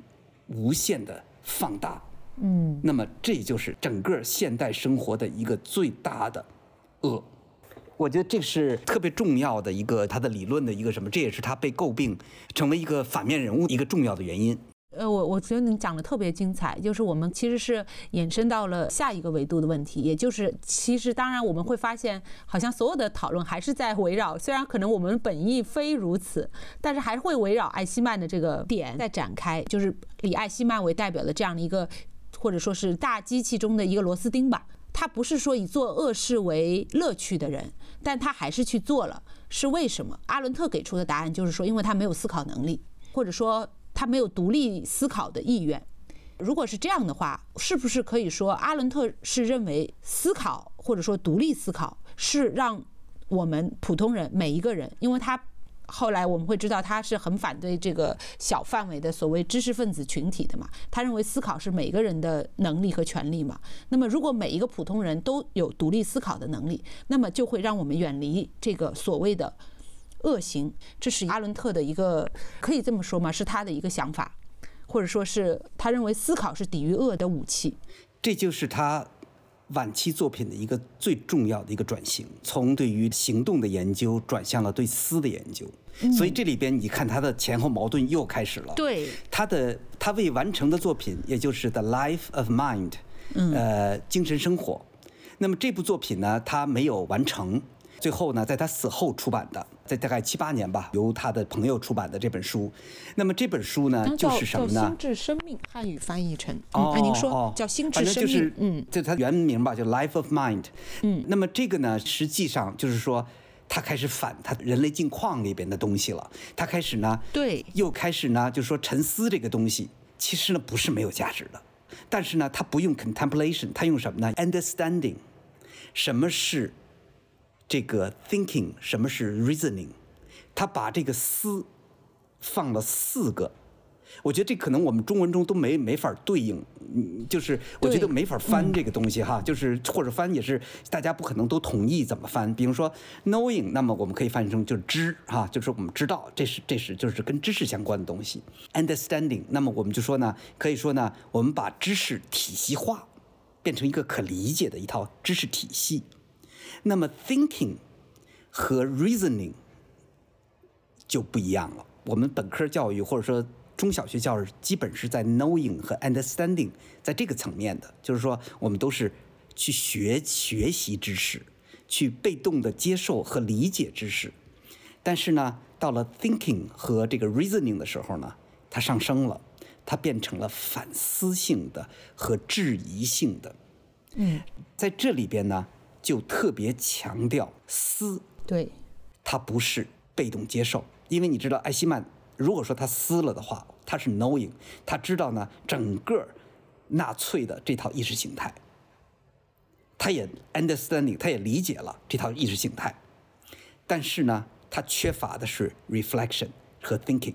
无限的放大。嗯，那么这就是整个现代生活的一个最大的。恶，我觉得这是特别重要的一个他的理论的一个什么，这也是他被诟病成为一个反面人物一个重要的原因。呃，我我觉得你讲的特别精彩，就是我们其实是延伸到了下一个维度的问题，也就是其实当然我们会发现，好像所有的讨论还是在围绕，虽然可能我们本意非如此，但是还是会围绕艾希曼的这个点在展开，就是以艾希曼为代表的这样的一个，或者说是大机器中的一个螺丝钉吧。他不是说以做恶事为乐趣的人，但他还是去做了，是为什么？阿伦特给出的答案就是说，因为他没有思考能力，或者说他没有独立思考的意愿。如果是这样的话，是不是可以说阿伦特是认为思考或者说独立思考是让我们普通人每一个人，因为他。后来我们会知道，他是很反对这个小范围的所谓知识分子群体的嘛。他认为思考是每个人的能力和权利嘛。那么，如果每一个普通人都有独立思考的能力，那么就会让我们远离这个所谓的恶行。这是阿伦特的一个，可以这么说吗？是他的一个想法，或者说是他认为思考是抵御恶的武器。这就是他。晚期作品的一个最重要的一个转型，从对于行动的研究转向了对思的研究，所以这里边你看他的前后矛盾又开始了。对，他的他未完成的作品，也就是《The Life of Mind》，呃，精神生活。那么这部作品呢，他没有完成。最后呢，在他死后出版的，在大概七八年吧，由他的朋友出版的这本书。那么这本书呢，就是什么呢？心智生命，汉语翻译成。哦您说叫心智生命。嗯，就它原名吧，叫《Life of Mind》。嗯，那么这个呢，实际上就是说，他开始反他人类境况里边的东西了。他开始呢，对，又开始呢，就说沉思这个东西，其实呢不是没有价值的，但是呢，他不用 contemplation，他用什么呢？understanding，什么是？这个 thinking 什么是 reasoning？他把这个思放了四个，我觉得这可能我们中文中都没没法对应，嗯，就是我觉得没法翻这个东西哈，就是或者翻也是大家不可能都同意怎么翻。比如说 knowing，那么我们可以翻译成就是知哈，就是我们知道这是这是就是跟知识相关的东西。understanding，那么我们就说呢，可以说呢，我们把知识体系化，变成一个可理解的一套知识体系。那么，thinking 和 reasoning 就不一样了。我们本科教育或者说中小学教育基本是在 knowing 和 understanding 在这个层面的，就是说我们都是去学学习知识，去被动的接受和理解知识。但是呢，到了 thinking 和这个 reasoning 的时候呢，它上升了，它变成了反思性的和质疑性的。嗯，在这里边呢，就特别强调思，对，它不是被动接受，因为你知道艾希曼。如果说他撕了的话，他是 knowing，他知道呢整个纳粹的这套意识形态，他也 understanding，他也理解了这套意识形态，但是呢，他缺乏的是 reflection 和 thinking，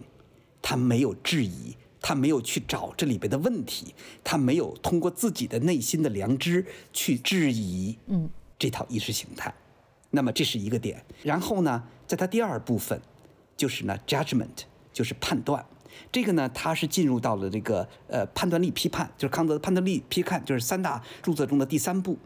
他没有质疑，他没有去找这里边的问题，他没有通过自己的内心的良知去质疑，嗯，这套意识形态，那么这是一个点。然后呢，在他第二部分，就是呢 judgment。就是判断，这个呢，他是进入到了这个呃判断力批判，就是康德的判断力批判，就是三大著作中的第三步。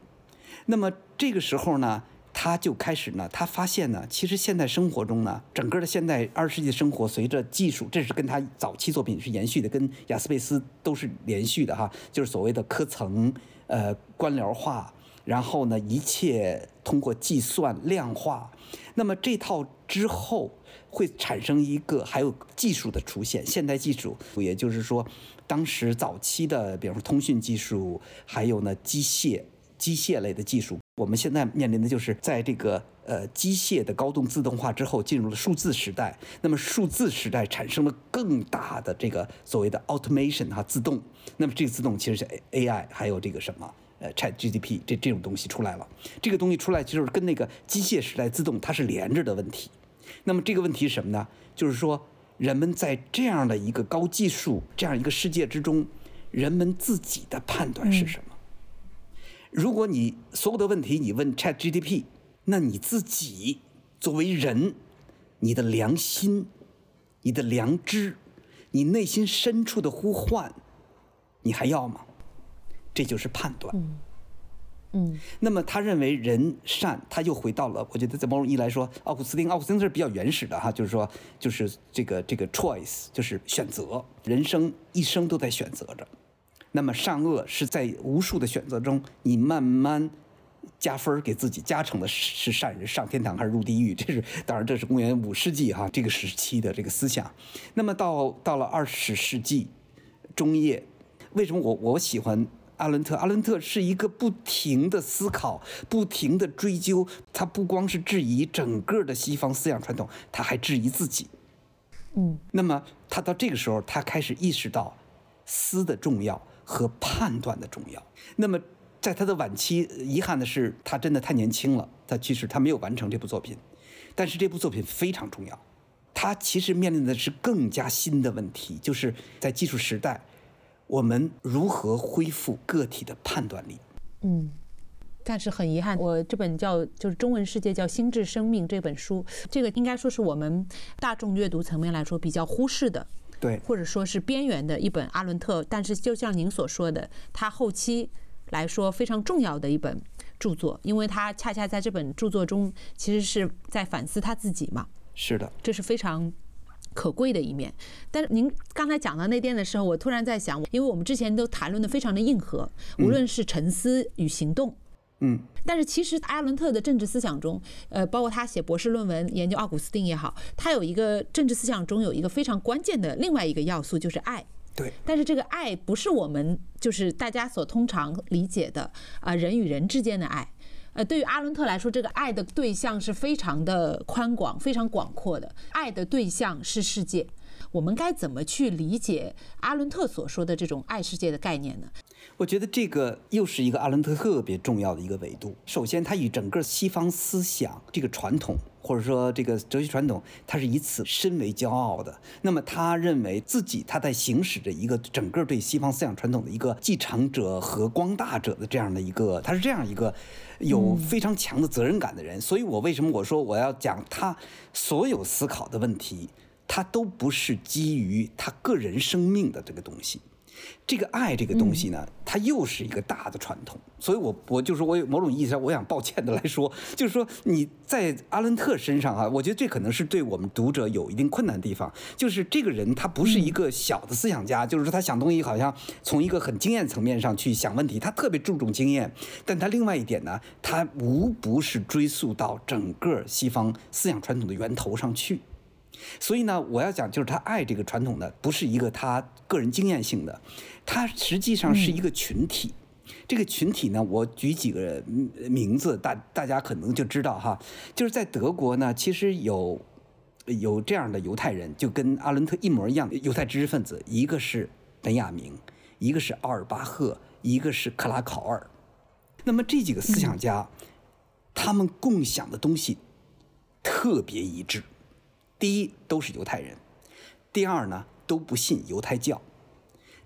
那么这个时候呢，他就开始呢，他发现呢，其实现代生活中呢，整个的现代二十世纪生活，随着技术，这是跟他早期作品是延续的，跟雅斯贝斯都是连续的哈，就是所谓的科层呃官僚化，然后呢，一切通过计算量化，那么这套之后。会产生一个还有技术的出现，现代技术，也就是说，当时早期的，比方说通讯技术，还有呢机械、机械类的技术，我们现在面临的就是在这个呃机械的高度自动化之后，进入了数字时代。那么数字时代产生了更大的这个所谓的 automation 哈，自动。那么这个自动其实是 AI，还有这个什么呃 Chat GDP 这这种东西出来了。这个东西出来就是跟那个机械时代自动它是连着的问题。那么这个问题是什么呢？就是说，人们在这样的一个高技术、这样一个世界之中，人们自己的判断是什么？如果你所有的问题你问 Chat GDP，那你自己作为人，你的良心、你的良知、你内心深处的呼唤，你还要吗？这就是判断。嗯，嗯那么他认为人善，他又回到了，我觉得在某种意义来说，奥古斯丁，奥古斯丁是比较原始的哈，就是说，就是这个这个 choice，就是选择，人生一生都在选择着。那么善恶是在无数的选择中，你慢慢加分给自己加成的是善人上天堂还是入地狱？这是当然，这是公元五世纪哈这个时期的这个思想。那么到到了二十世纪中叶，为什么我我喜欢？阿伦特，阿伦特是一个不停的思考、不停的追究。他不光是质疑整个的西方思想传统，他还质疑自己。嗯，那么他到这个时候，他开始意识到思的重要和判断的重要。那么在他的晚期，遗憾的是，他真的太年轻了，他其实他没有完成这部作品。但是这部作品非常重要，他其实面临的是更加新的问题，就是在技术时代。我们如何恢复个体的判断力？嗯，但是很遗憾，我这本叫就是中文世界叫《心智生命》这本书，这个应该说是我们大众阅读层面来说比较忽视的，对，或者说是边缘的一本阿伦特。但是就像您所说的，他后期来说非常重要的一本著作，因为他恰恰在这本著作中其实是在反思他自己嘛。是的，这是非常。可贵的一面，但是您刚才讲到那点的时候，我突然在想，因为我们之前都谈论的非常的硬核，无论是沉思与行动，嗯，但是其实阿伦特的政治思想中，呃，包括他写博士论文研究奥古斯丁也好，他有一个政治思想中有一个非常关键的另外一个要素就是爱，对，但是这个爱不是我们就是大家所通常理解的啊人与人之间的爱。呃，对于阿伦特来说，这个爱的对象是非常的宽广、非常广阔的。爱的对象是世界，我们该怎么去理解阿伦特所说的这种爱世界的概念呢？我觉得这个又是一个阿伦特特别重要的一个维度。首先，他与整个西方思想这个传统。或者说，这个哲学传统，他是以此身为骄傲的。那么，他认为自己他在行使着一个整个对西方思想传统的一个继承者和光大者的这样的一个，他是这样一个有非常强的责任感的人。所以我为什么我说我要讲他所有思考的问题，他都不是基于他个人生命的这个东西。这个爱这个东西呢，它又是一个大的传统。所以我我就是我有某种意义上，我想抱歉的来说，就是说你在阿伦特身上啊，我觉得这可能是对我们读者有一定困难的地方，就是这个人他不是一个小的思想家，就是说他想东西好像从一个很经验层面上去想问题，他特别注重经验，但他另外一点呢，他无不是追溯到整个西方思想传统的源头上去。所以呢，我要讲就是他爱这个传统的，不是一个他个人经验性的，他实际上是一个群体。这个群体呢，我举几个名字，大大家可能就知道哈。就是在德国呢，其实有有这样的犹太人，就跟阿伦特一模一样犹太知识分子，一个是本雅明，一个是奥尔巴赫，一个是克拉考尔。那么这几个思想家，他们共享的东西特别一致。第一，都是犹太人；第二呢，都不信犹太教；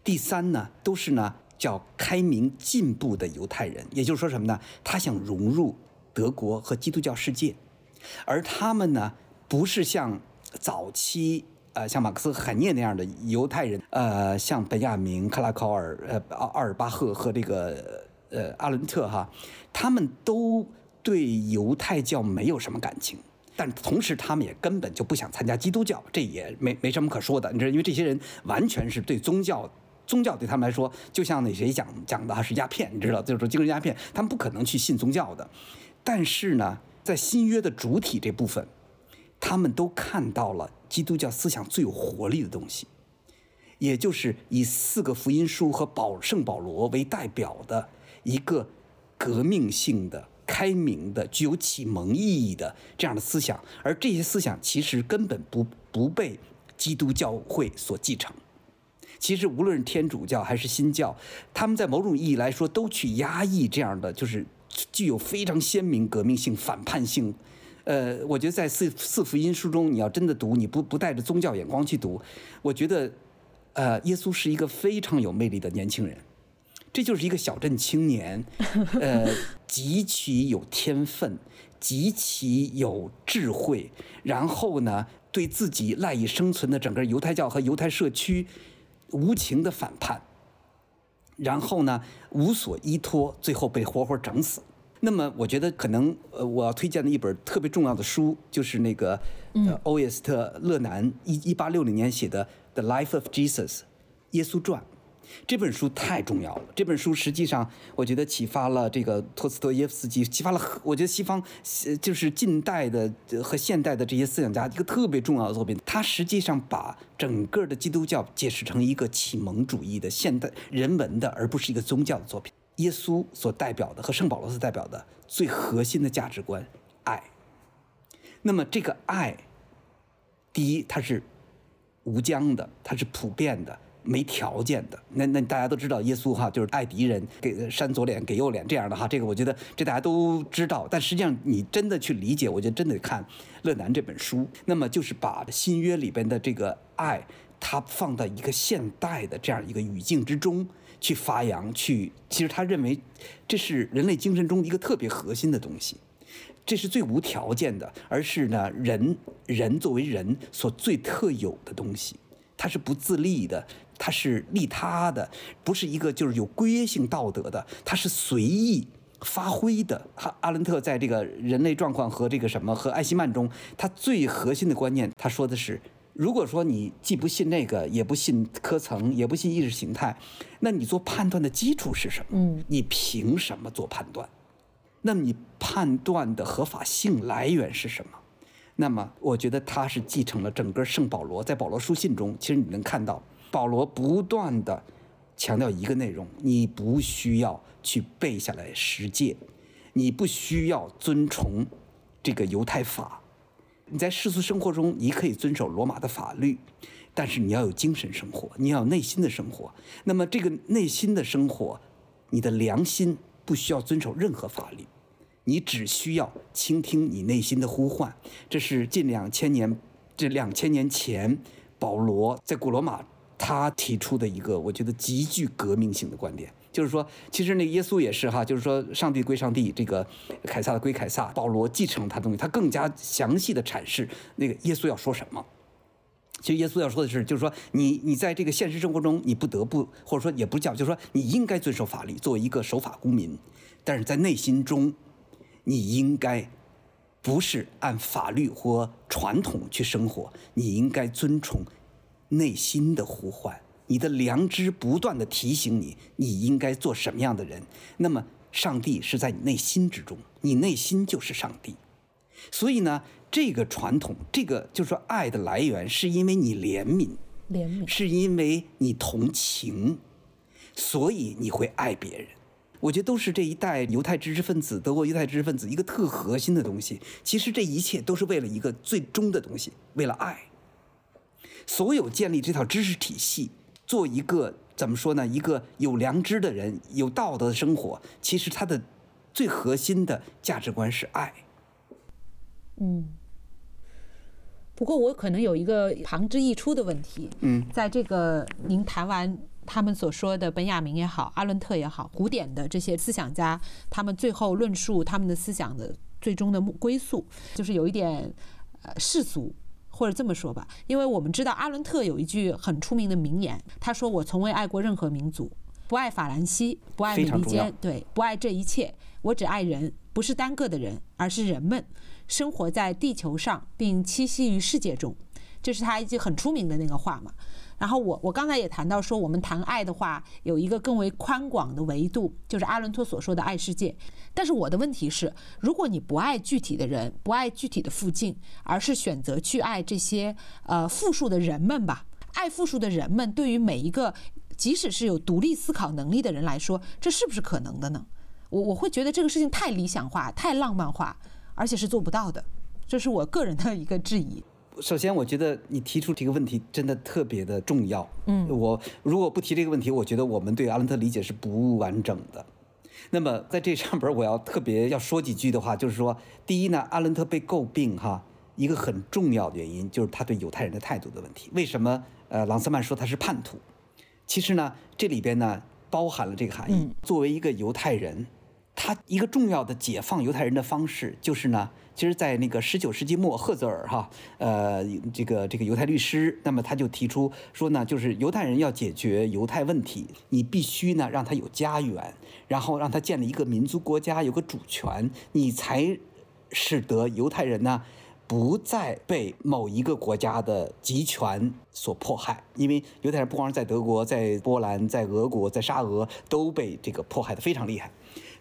第三呢，都是呢叫开明进步的犹太人。也就是说什么呢？他想融入德国和基督教世界，而他们呢，不是像早期呃像马克思、海涅那样的犹太人，呃，像本雅明、克拉考尔、呃奥奥尔巴赫和这个呃阿伦特哈，他们都对犹太教没有什么感情。但同时，他们也根本就不想参加基督教，这也没没什么可说的。你知道，因为这些人完全是对宗教，宗教对他们来说，就像那谁讲讲的啊是鸦片，你知道，就是说精神鸦片，他们不可能去信宗教的。但是呢，在新约的主体这部分，他们都看到了基督教思想最有活力的东西，也就是以四个福音书和保圣保罗为代表的一个革命性的。开明的、具有启蒙意义的这样的思想，而这些思想其实根本不不被基督教会所继承。其实无论是天主教还是新教，他们在某种意义来说都去压抑这样的，就是具有非常鲜明革命性、反叛性。呃，我觉得在四四福音书中，你要真的读，你不不带着宗教眼光去读，我觉得，呃，耶稣是一个非常有魅力的年轻人。这就是一个小镇青年，呃，极其有天分，极其有智慧，然后呢，对自己赖以生存的整个犹太教和犹太社区无情的反叛，然后呢，无所依托，最后被活活整死。那么，我觉得可能，呃，我要推荐的一本特别重要的书，就是那个，呃，欧耶斯特·勒南一一八六零年写的《The Life of Jesus》，耶稣传。这本书太重要了。这本书实际上，我觉得启发了这个托斯托耶夫斯基，启发了我觉得西方，就是近代的和现代的这些思想家一个特别重要的作品。它实际上把整个的基督教解释成一个启蒙主义的现代人文的，而不是一个宗教的作品。耶稣所代表的和圣保罗所代表的最核心的价值观，爱。那么这个爱，第一，它是无疆的，它是普遍的。没条件的，那那大家都知道耶稣哈，就是爱敌人，给扇左脸给右脸这样的哈，这个我觉得这大家都知道。但实际上你真的去理解，我觉得真的看勒南这本书，那么就是把新约里边的这个爱，它放到一个现代的这样一个语境之中去发扬，去其实他认为这是人类精神中一个特别核心的东西，这是最无条件的，而是呢人人作为人所最特有的东西，它是不自立的。它是利他的，不是一个就是有规约性道德的，它是随意发挥的。哈，阿伦特在这个人类状况和这个什么和艾希曼中，他最核心的观念，他说的是：如果说你既不信那个，也不信科层，也不信意识形态，那你做判断的基础是什么？嗯，你凭什么做判断？那么你判断的合法性来源是什么？那么我觉得他是继承了整个圣保罗在保罗书信中，其实你能看到。保罗不断的强调一个内容：你不需要去背下来十诫，你不需要遵从这个犹太法。你在世俗生活中，你可以遵守罗马的法律，但是你要有精神生活，你要有内心的生活。那么这个内心的生活，你的良心不需要遵守任何法律，你只需要倾听你内心的呼唤。这是近两千年，这两千年前保罗在古罗马。他提出的一个我觉得极具革命性的观点，就是说，其实那耶稣也是哈，就是说，上帝归上帝，这个凯撒的归凯撒。保罗继承他东西，他更加详细的阐释那个耶稣要说什么。其实耶稣要说的是，就是说你你在这个现实生活中，你不得不或者说也不叫，就是说你应该遵守法律，作为一个守法公民，但是在内心中，你应该不是按法律或传统去生活，你应该遵从内心的呼唤，你的良知不断的提醒你，你应该做什么样的人。那么上帝是在你内心之中，你内心就是上帝。所以呢，这个传统，这个就是说爱的来源，是因为你怜悯，怜悯是因为你同情，所以你会爱别人。我觉得都是这一代犹太知识分子、德国犹太知识分子一个特核心的东西。其实这一切都是为了一个最终的东西，为了爱。所有建立这套知识体系，做一个怎么说呢？一个有良知的人、有道德的生活，其实它的最核心的价值观是爱。嗯。不过我可能有一个旁之溢出的问题，嗯，在这个您谈完他们所说的本雅明也好，阿伦特也好，古典的这些思想家，他们最后论述他们的思想的最终的归宿，就是有一点呃世俗。或者这么说吧，因为我们知道阿伦特有一句很出名的名言，他说：“我从未爱过任何民族，不爱法兰西，不爱美利坚，对，不爱这一切，我只爱人，不是单个的人，而是人们生活在地球上，并栖息于世界中。”这是他一句很出名的那个话嘛。然后我我刚才也谈到说，我们谈爱的话，有一个更为宽广的维度，就是阿伦托所说的爱世界。但是我的问题是，如果你不爱具体的人，不爱具体的附近，而是选择去爱这些呃复数的人们吧，爱复数的人们，对于每一个即使是有独立思考能力的人来说，这是不是可能的呢？我我会觉得这个事情太理想化、太浪漫化，而且是做不到的，这是我个人的一个质疑。首先，我觉得你提出这个问题真的特别的重要。嗯我如果不提这个问题，我觉得我们对阿伦特理解是不完整的。那么在这上边，我要特别要说几句的话，就是说，第一呢，阿伦特被诟病哈，一个很重要的原因就是他对犹太人的态度的问题。为什么？呃，朗斯曼说他是叛徒，其实呢，这里边呢包含了这个含义。作为一个犹太人，他一个重要的解放犹太人的方式，就是呢，其实，在那个十九世纪末，赫泽尔哈，呃，这个这个犹太律师，那么他就提出说呢，就是犹太人要解决犹太问题，你必须呢让他有家园，然后让他建立一个民族国家，有个主权，你才使得犹太人呢。不再被某一个国家的集权所迫害，因为犹太人不光是在德国、在波兰、在俄国、在沙俄都被这个迫害的非常厉害，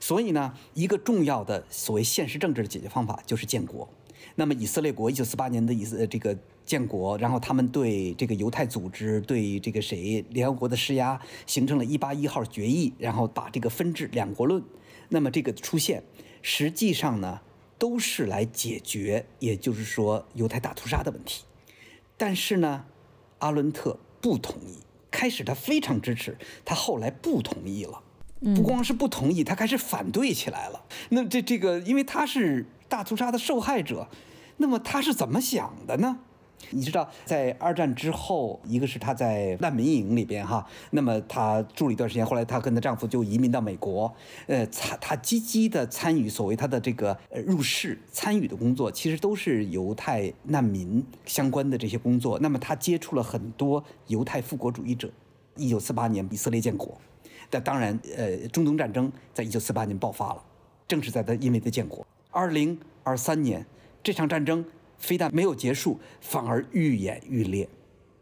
所以呢，一个重要的所谓现实政治的解决方法就是建国。那么以色列国一九四八年的以色这个建国，然后他们对这个犹太组织、对这个谁联合国的施压，形成了一八一号决议，然后把这个分治两国论。那么这个出现，实际上呢，都是来解决，也就是说犹太大屠杀的问题。但是呢，阿伦特不同意。开始他非常支持，他后来不同意了。不光是不同意，他开始反对起来了。那这这个，因为他是大屠杀的受害者，那么他是怎么想的呢？你知道，在二战之后，一个是她在难民营里边哈，那么她住了一段时间，后来她跟她丈夫就移民到美国，呃，她她积极的参与所谓她的这个入世参与的工作，其实都是犹太难民相关的这些工作。那么她接触了很多犹太复国主义者。一九四八年以色列建国，但当然，呃，中东战争在一九四八年爆发了，正是在他因为他建国。二零二三年这场战争非但没有结束，反而愈演愈烈，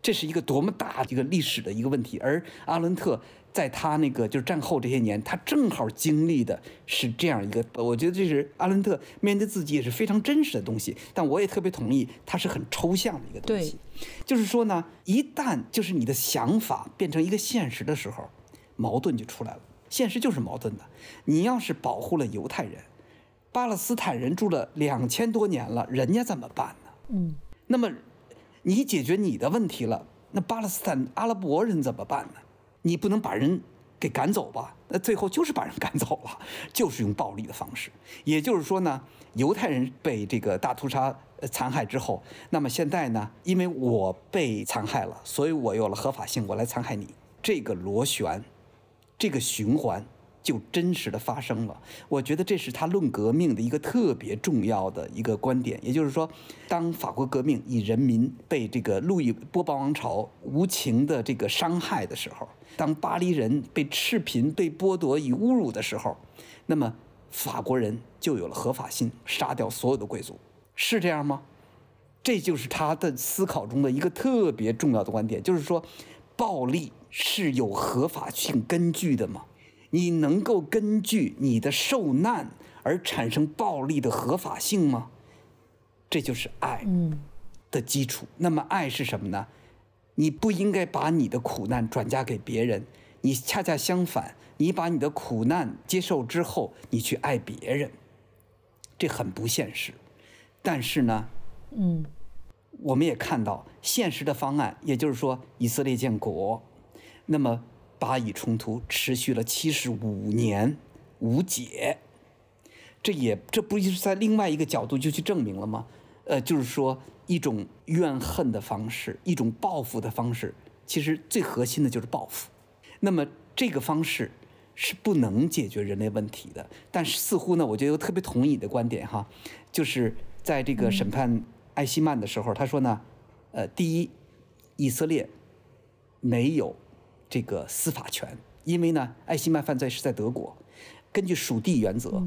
这是一个多么大一个历史的一个问题。而阿伦特在他那个就是战后这些年，他正好经历的是这样一个，我觉得这是阿伦特面对自己也是非常真实的东西。但我也特别同意，它是很抽象的一个东西。就是说呢，一旦就是你的想法变成一个现实的时候，矛盾就出来了。现实就是矛盾的。你要是保护了犹太人，巴勒斯坦人住了两千多年了，人家怎么办呢？嗯，那么你解决你的问题了，那巴勒斯坦阿拉伯人怎么办呢？你不能把人给赶走吧？那最后就是把人赶走了，就是用暴力的方式。也就是说呢，犹太人被这个大屠杀呃残害之后，那么现在呢，因为我被残害了，所以我有了合法性，我来残害你。这个螺旋，这个循环就真实的发生了。我觉得这是他论革命的一个特别重要的一个观点。也就是说，当法国革命以人民被这个路易波旁王朝无情的这个伤害的时候，当巴黎人被赤贫、被剥夺与侮辱的时候，那么法国人就有了合法性，杀掉所有的贵族，是这样吗？这就是他的思考中的一个特别重要的观点，就是说，暴力是有合法性根据的吗？你能够根据你的受难而产生暴力的合法性吗？这就是爱的基础。那么爱是什么呢？你不应该把你的苦难转嫁给别人，你恰恰相反，你把你的苦难接受之后，你去爱别人，这很不现实。但是呢，嗯，我们也看到现实的方案，也就是说以色列建国，那么巴以冲突持续了七十五年无解，这也这不就是在另外一个角度就去证明了吗？呃，就是说一种怨恨的方式，一种报复的方式，其实最核心的就是报复。那么这个方式是不能解决人类问题的。但是似乎呢，我觉得特别同意你的观点哈，就是在这个审判艾希曼的时候，他说呢，呃，第一，以色列没有这个司法权，因为呢，艾希曼犯罪是在德国，根据属地原则。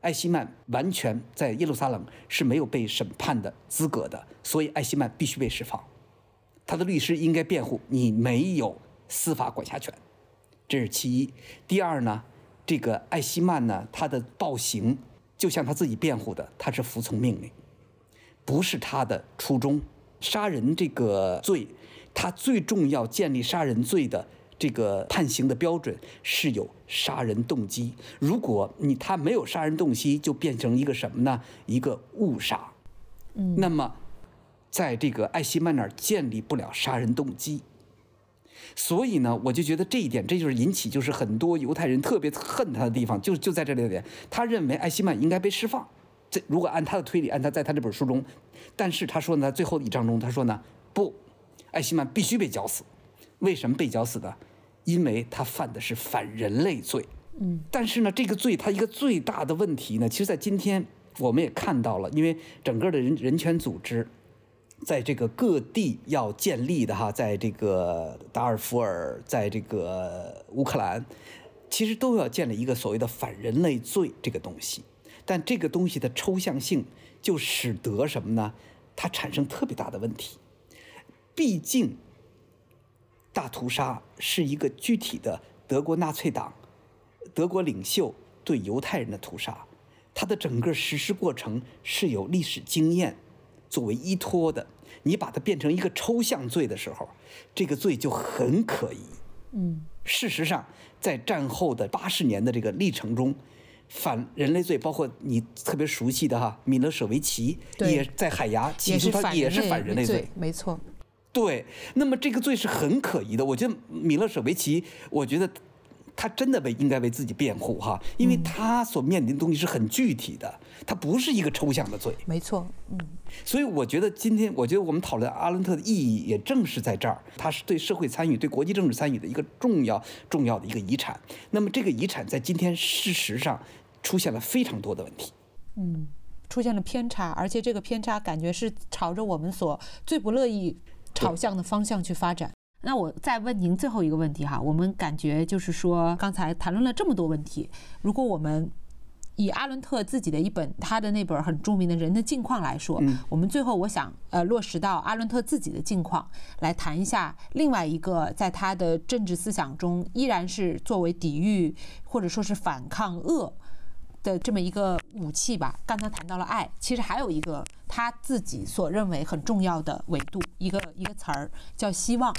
艾希曼完全在耶路撒冷是没有被审判的资格的，所以艾希曼必须被释放。他的律师应该辩护你没有司法管辖权，这是其一。第二呢，这个艾希曼呢，他的暴行就像他自己辩护的，他是服从命令，不是他的初衷。杀人这个罪，他最重要建立杀人罪的。这个判刑的标准是有杀人动机。如果你他没有杀人动机，就变成一个什么呢？一个误杀。嗯，那么，在这个艾希曼那儿建立不了杀人动机。所以呢，我就觉得这一点，这就是引起就是很多犹太人特别恨他的地方，就就在这里点。他认为艾希曼应该被释放。这如果按他的推理，按他在他这本书中，但是他说呢，最后一章中他说呢，不，艾希曼必须被绞死。为什么被绞死的？因为他犯的是反人类罪，嗯，但是呢，这个罪它一个最大的问题呢，其实，在今天我们也看到了，因为整个的人人权组织，在这个各地要建立的哈，在这个达尔福尔，在这个乌克兰，其实都要建立一个所谓的反人类罪这个东西，但这个东西的抽象性就使得什么呢？它产生特别大的问题，毕竟。大屠杀是一个具体的德国纳粹党、德国领袖对犹太人的屠杀，它的整个实施过程是有历史经验作为依托的。你把它变成一个抽象罪的时候，这个罪就很可疑。嗯，事实上，在战后的八十年的这个历程中，反人类罪，包括你特别熟悉的哈米勒舍维奇，也在海牙起诉他，也是反人类罪，没错。对，那么这个罪是很可疑的。我觉得米勒舍维奇，我觉得他真的为应该为自己辩护哈，因为他所面临的东西是很具体的，他不是一个抽象的罪。没错，嗯。所以我觉得今天，我觉得我们讨论阿伦特的意义，也正是在这儿，他是对社会参与、对国际政治参与的一个重要、重要的一个遗产。那么这个遗产在今天事实上出现了非常多的问题，嗯，出现了偏差，而且这个偏差感觉是朝着我们所最不乐意。朝向的方向去发展。那我再问您最后一个问题哈，我们感觉就是说，刚才谈论了这么多问题，如果我们以阿伦特自己的一本他的那本很著名的人的境况来说，我们最后我想呃落实到阿伦特自己的境况来谈一下另外一个在他的政治思想中依然是作为抵御或者说是反抗恶。的这么一个武器吧。刚才谈到了爱，其实还有一个他自己所认为很重要的维度，一个一个词儿叫希望。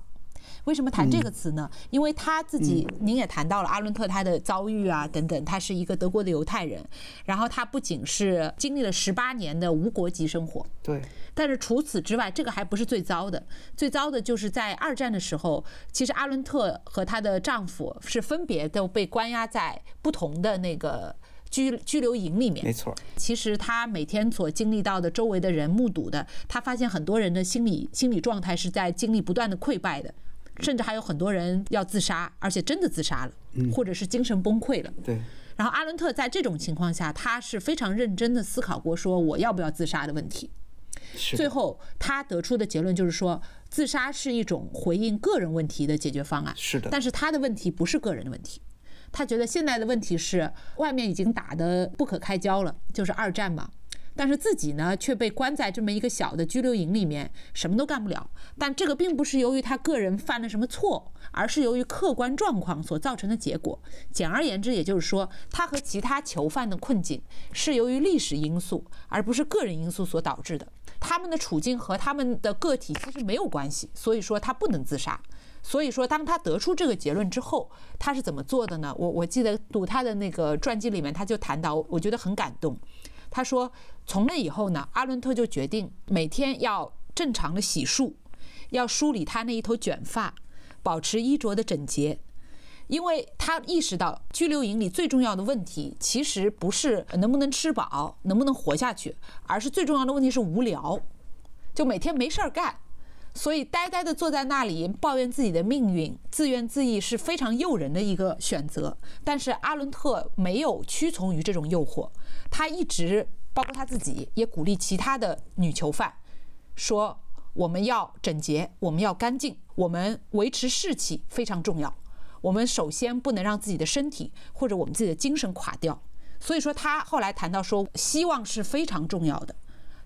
为什么谈这个词呢？因为他自己，您也谈到了阿伦特他的遭遇啊等等，他是一个德国的犹太人，然后他不仅是经历了十八年的无国籍生活，对，但是除此之外，这个还不是最糟的，最糟的就是在二战的时候，其实阿伦特和她的丈夫是分别都被关押在不同的那个。拘拘留营里面，没错。其实他每天所经历到的，周围的人目睹的，他发现很多人的心理心理状态是在经历不断的溃败的。甚至还有很多人要自杀，而且真的自杀了，或者是精神崩溃了。对，然后阿伦特在这种情况下，他是非常认真的思考过说我要不要自杀的问题。是，最后他得出的结论就是说，自杀是一种回应个人问题的解决方案。是的但是他的问题不是个人的问题，他觉得现在的问题是外面已经打得不可开交了，就是二战嘛。但是自己呢却被关在这么一个小的拘留营里面，什么都干不了。但这个并不是由于他个人犯了什么错，而是由于客观状况所造成的结果。简而言之，也就是说，他和其他囚犯的困境是由于历史因素，而不是个人因素所导致的。他们的处境和他们的个体其实没有关系，所以说他不能自杀。所以说，当他得出这个结论之后，他是怎么做的呢？我我记得读他的那个传记里面，他就谈到，我觉得很感动。他说，从那以后呢，阿伦特就决定每天要正常的洗漱，要梳理他那一头卷发，保持衣着的整洁。因为他意识到拘留营里最重要的问题，其实不是能不能吃饱、能不能活下去，而是最重要的问题是无聊，就每天没事儿干，所以呆呆地坐在那里抱怨自己的命运，自怨自艾是非常诱人的一个选择。但是阿伦特没有屈从于这种诱惑，他一直包括他自己，也鼓励其他的女囚犯说：“我们要整洁，我们要干净，我们维持士气非常重要。我们首先不能让自己的身体或者我们自己的精神垮掉。”所以说，他后来谈到说，希望是非常重要的。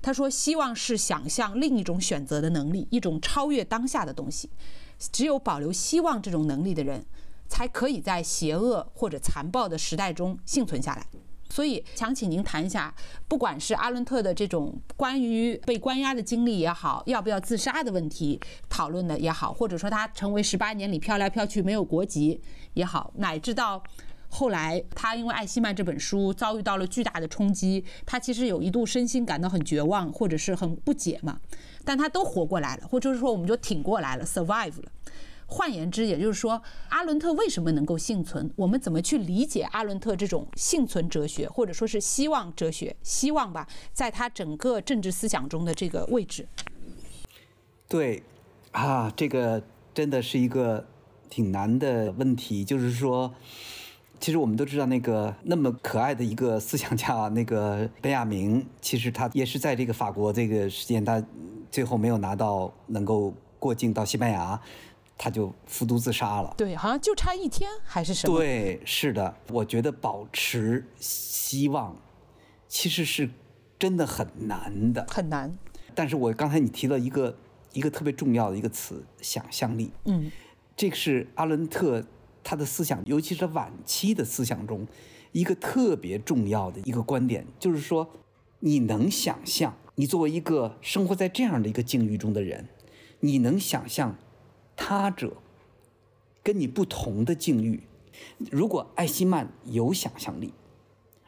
他说：“希望是想象另一种选择的能力，一种超越当下的东西。只有保留希望这种能力的人，才可以在邪恶或者残暴的时代中幸存下来。”所以，想请您谈一下，不管是阿伦特的这种关于被关押的经历也好，要不要自杀的问题讨论的也好，或者说他成为十八年里飘来飘去没有国籍也好，乃至到。后来，他因为《艾希曼》这本书遭遇到了巨大的冲击，他其实有一度身心感到很绝望，或者是很不解嘛。但他都活过来了，或者是说我们就挺过来了，survive 了。换言之，也就是说，阿伦特为什么能够幸存？我们怎么去理解阿伦特这种幸存哲学，或者说是希望哲学？希望吧，在他整个政治思想中的这个位置。对，啊，这个真的是一个挺难的问题，就是说。其实我们都知道，那个那么可爱的一个思想家，那个本雅明，其实他也是在这个法国这个时间，他最后没有拿到能够过境到西班牙，他就服毒自杀了。对，好像就差一天还是什么？对，是的，我觉得保持希望，其实是真的很难的，很难。但是我刚才你提到一个一个特别重要的一个词——想象力。嗯，这个是阿伦特。他的思想，尤其是晚期的思想中，一个特别重要的一个观点，就是说，你能想象，你作为一个生活在这样的一个境遇中的人，你能想象他者跟你不同的境遇。如果艾希曼有想象力，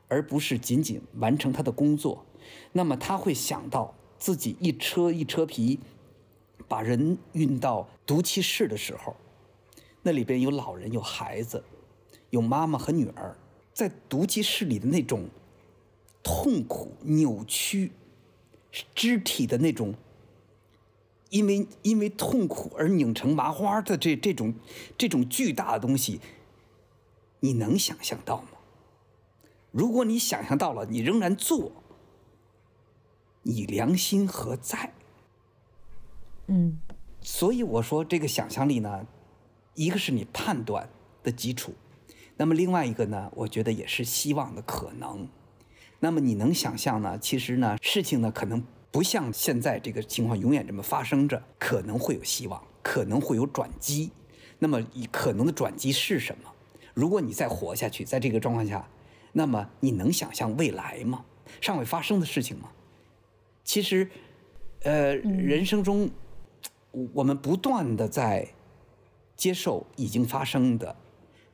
而不是仅仅完成他的工作，那么他会想到自己一车一车皮把人运到毒气室的时候。那里边有老人，有孩子，有妈妈和女儿，在毒气室里的那种痛苦、扭曲肢体的那种，因为因为痛苦而拧成麻花的这这种这种巨大的东西，你能想象到吗？如果你想象到了，你仍然做，你良心何在？嗯，所以我说这个想象力呢。一个是你判断的基础，那么另外一个呢，我觉得也是希望的可能。那么你能想象呢？其实呢，事情呢可能不像现在这个情况永远这么发生着，可能会有希望，可能会有转机。那么以可能的转机是什么？如果你再活下去，在这个状况下，那么你能想象未来吗？尚未发生的事情吗？其实，呃，人生中，我们不断的在。接受已经发生的，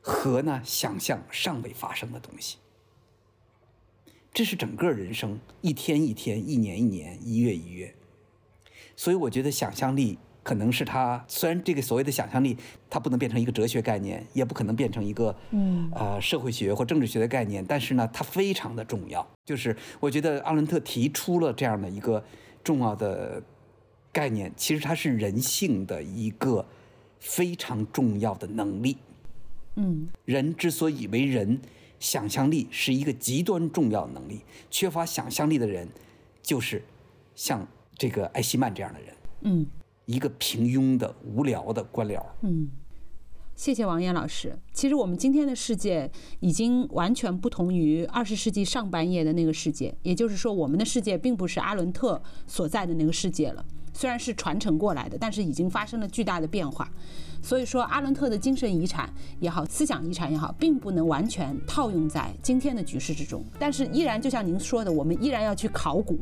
和呢想象尚未发生的东西，这是整个人生一天一天、一年一年、一月一月。所以我觉得想象力可能是他，虽然这个所谓的想象力，它不能变成一个哲学概念，也不可能变成一个嗯呃社会学或政治学的概念，但是呢，它非常的重要。就是我觉得阿伦特提出了这样的一个重要的概念，其实它是人性的一个。非常重要的能力。嗯，人之所以为人，想象力是一个极端重要的能力。缺乏想象力的人，就是像这个艾希曼这样的人，嗯一个平庸的、无聊的官僚。嗯。谢谢王岩老师。其实我们今天的世界已经完全不同于二十世纪上半叶的那个世界，也就是说，我们的世界并不是阿伦特所在的那个世界了。虽然是传承过来的，但是已经发生了巨大的变化。所以说，阿伦特的精神遗产也好，思想遗产也好，并不能完全套用在今天的局势之中。但是，依然就像您说的，我们依然要去考古，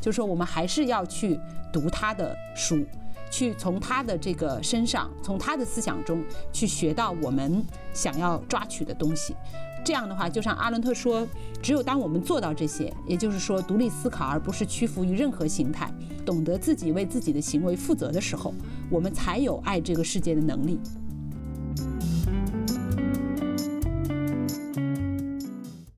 就是说，我们还是要去读他的书。去从他的这个身上，从他的思想中去学到我们想要抓取的东西。这样的话，就像阿伦特说，只有当我们做到这些，也就是说独立思考，而不是屈服于任何形态，懂得自己为自己的行为负责的时候，我们才有爱这个世界的能力。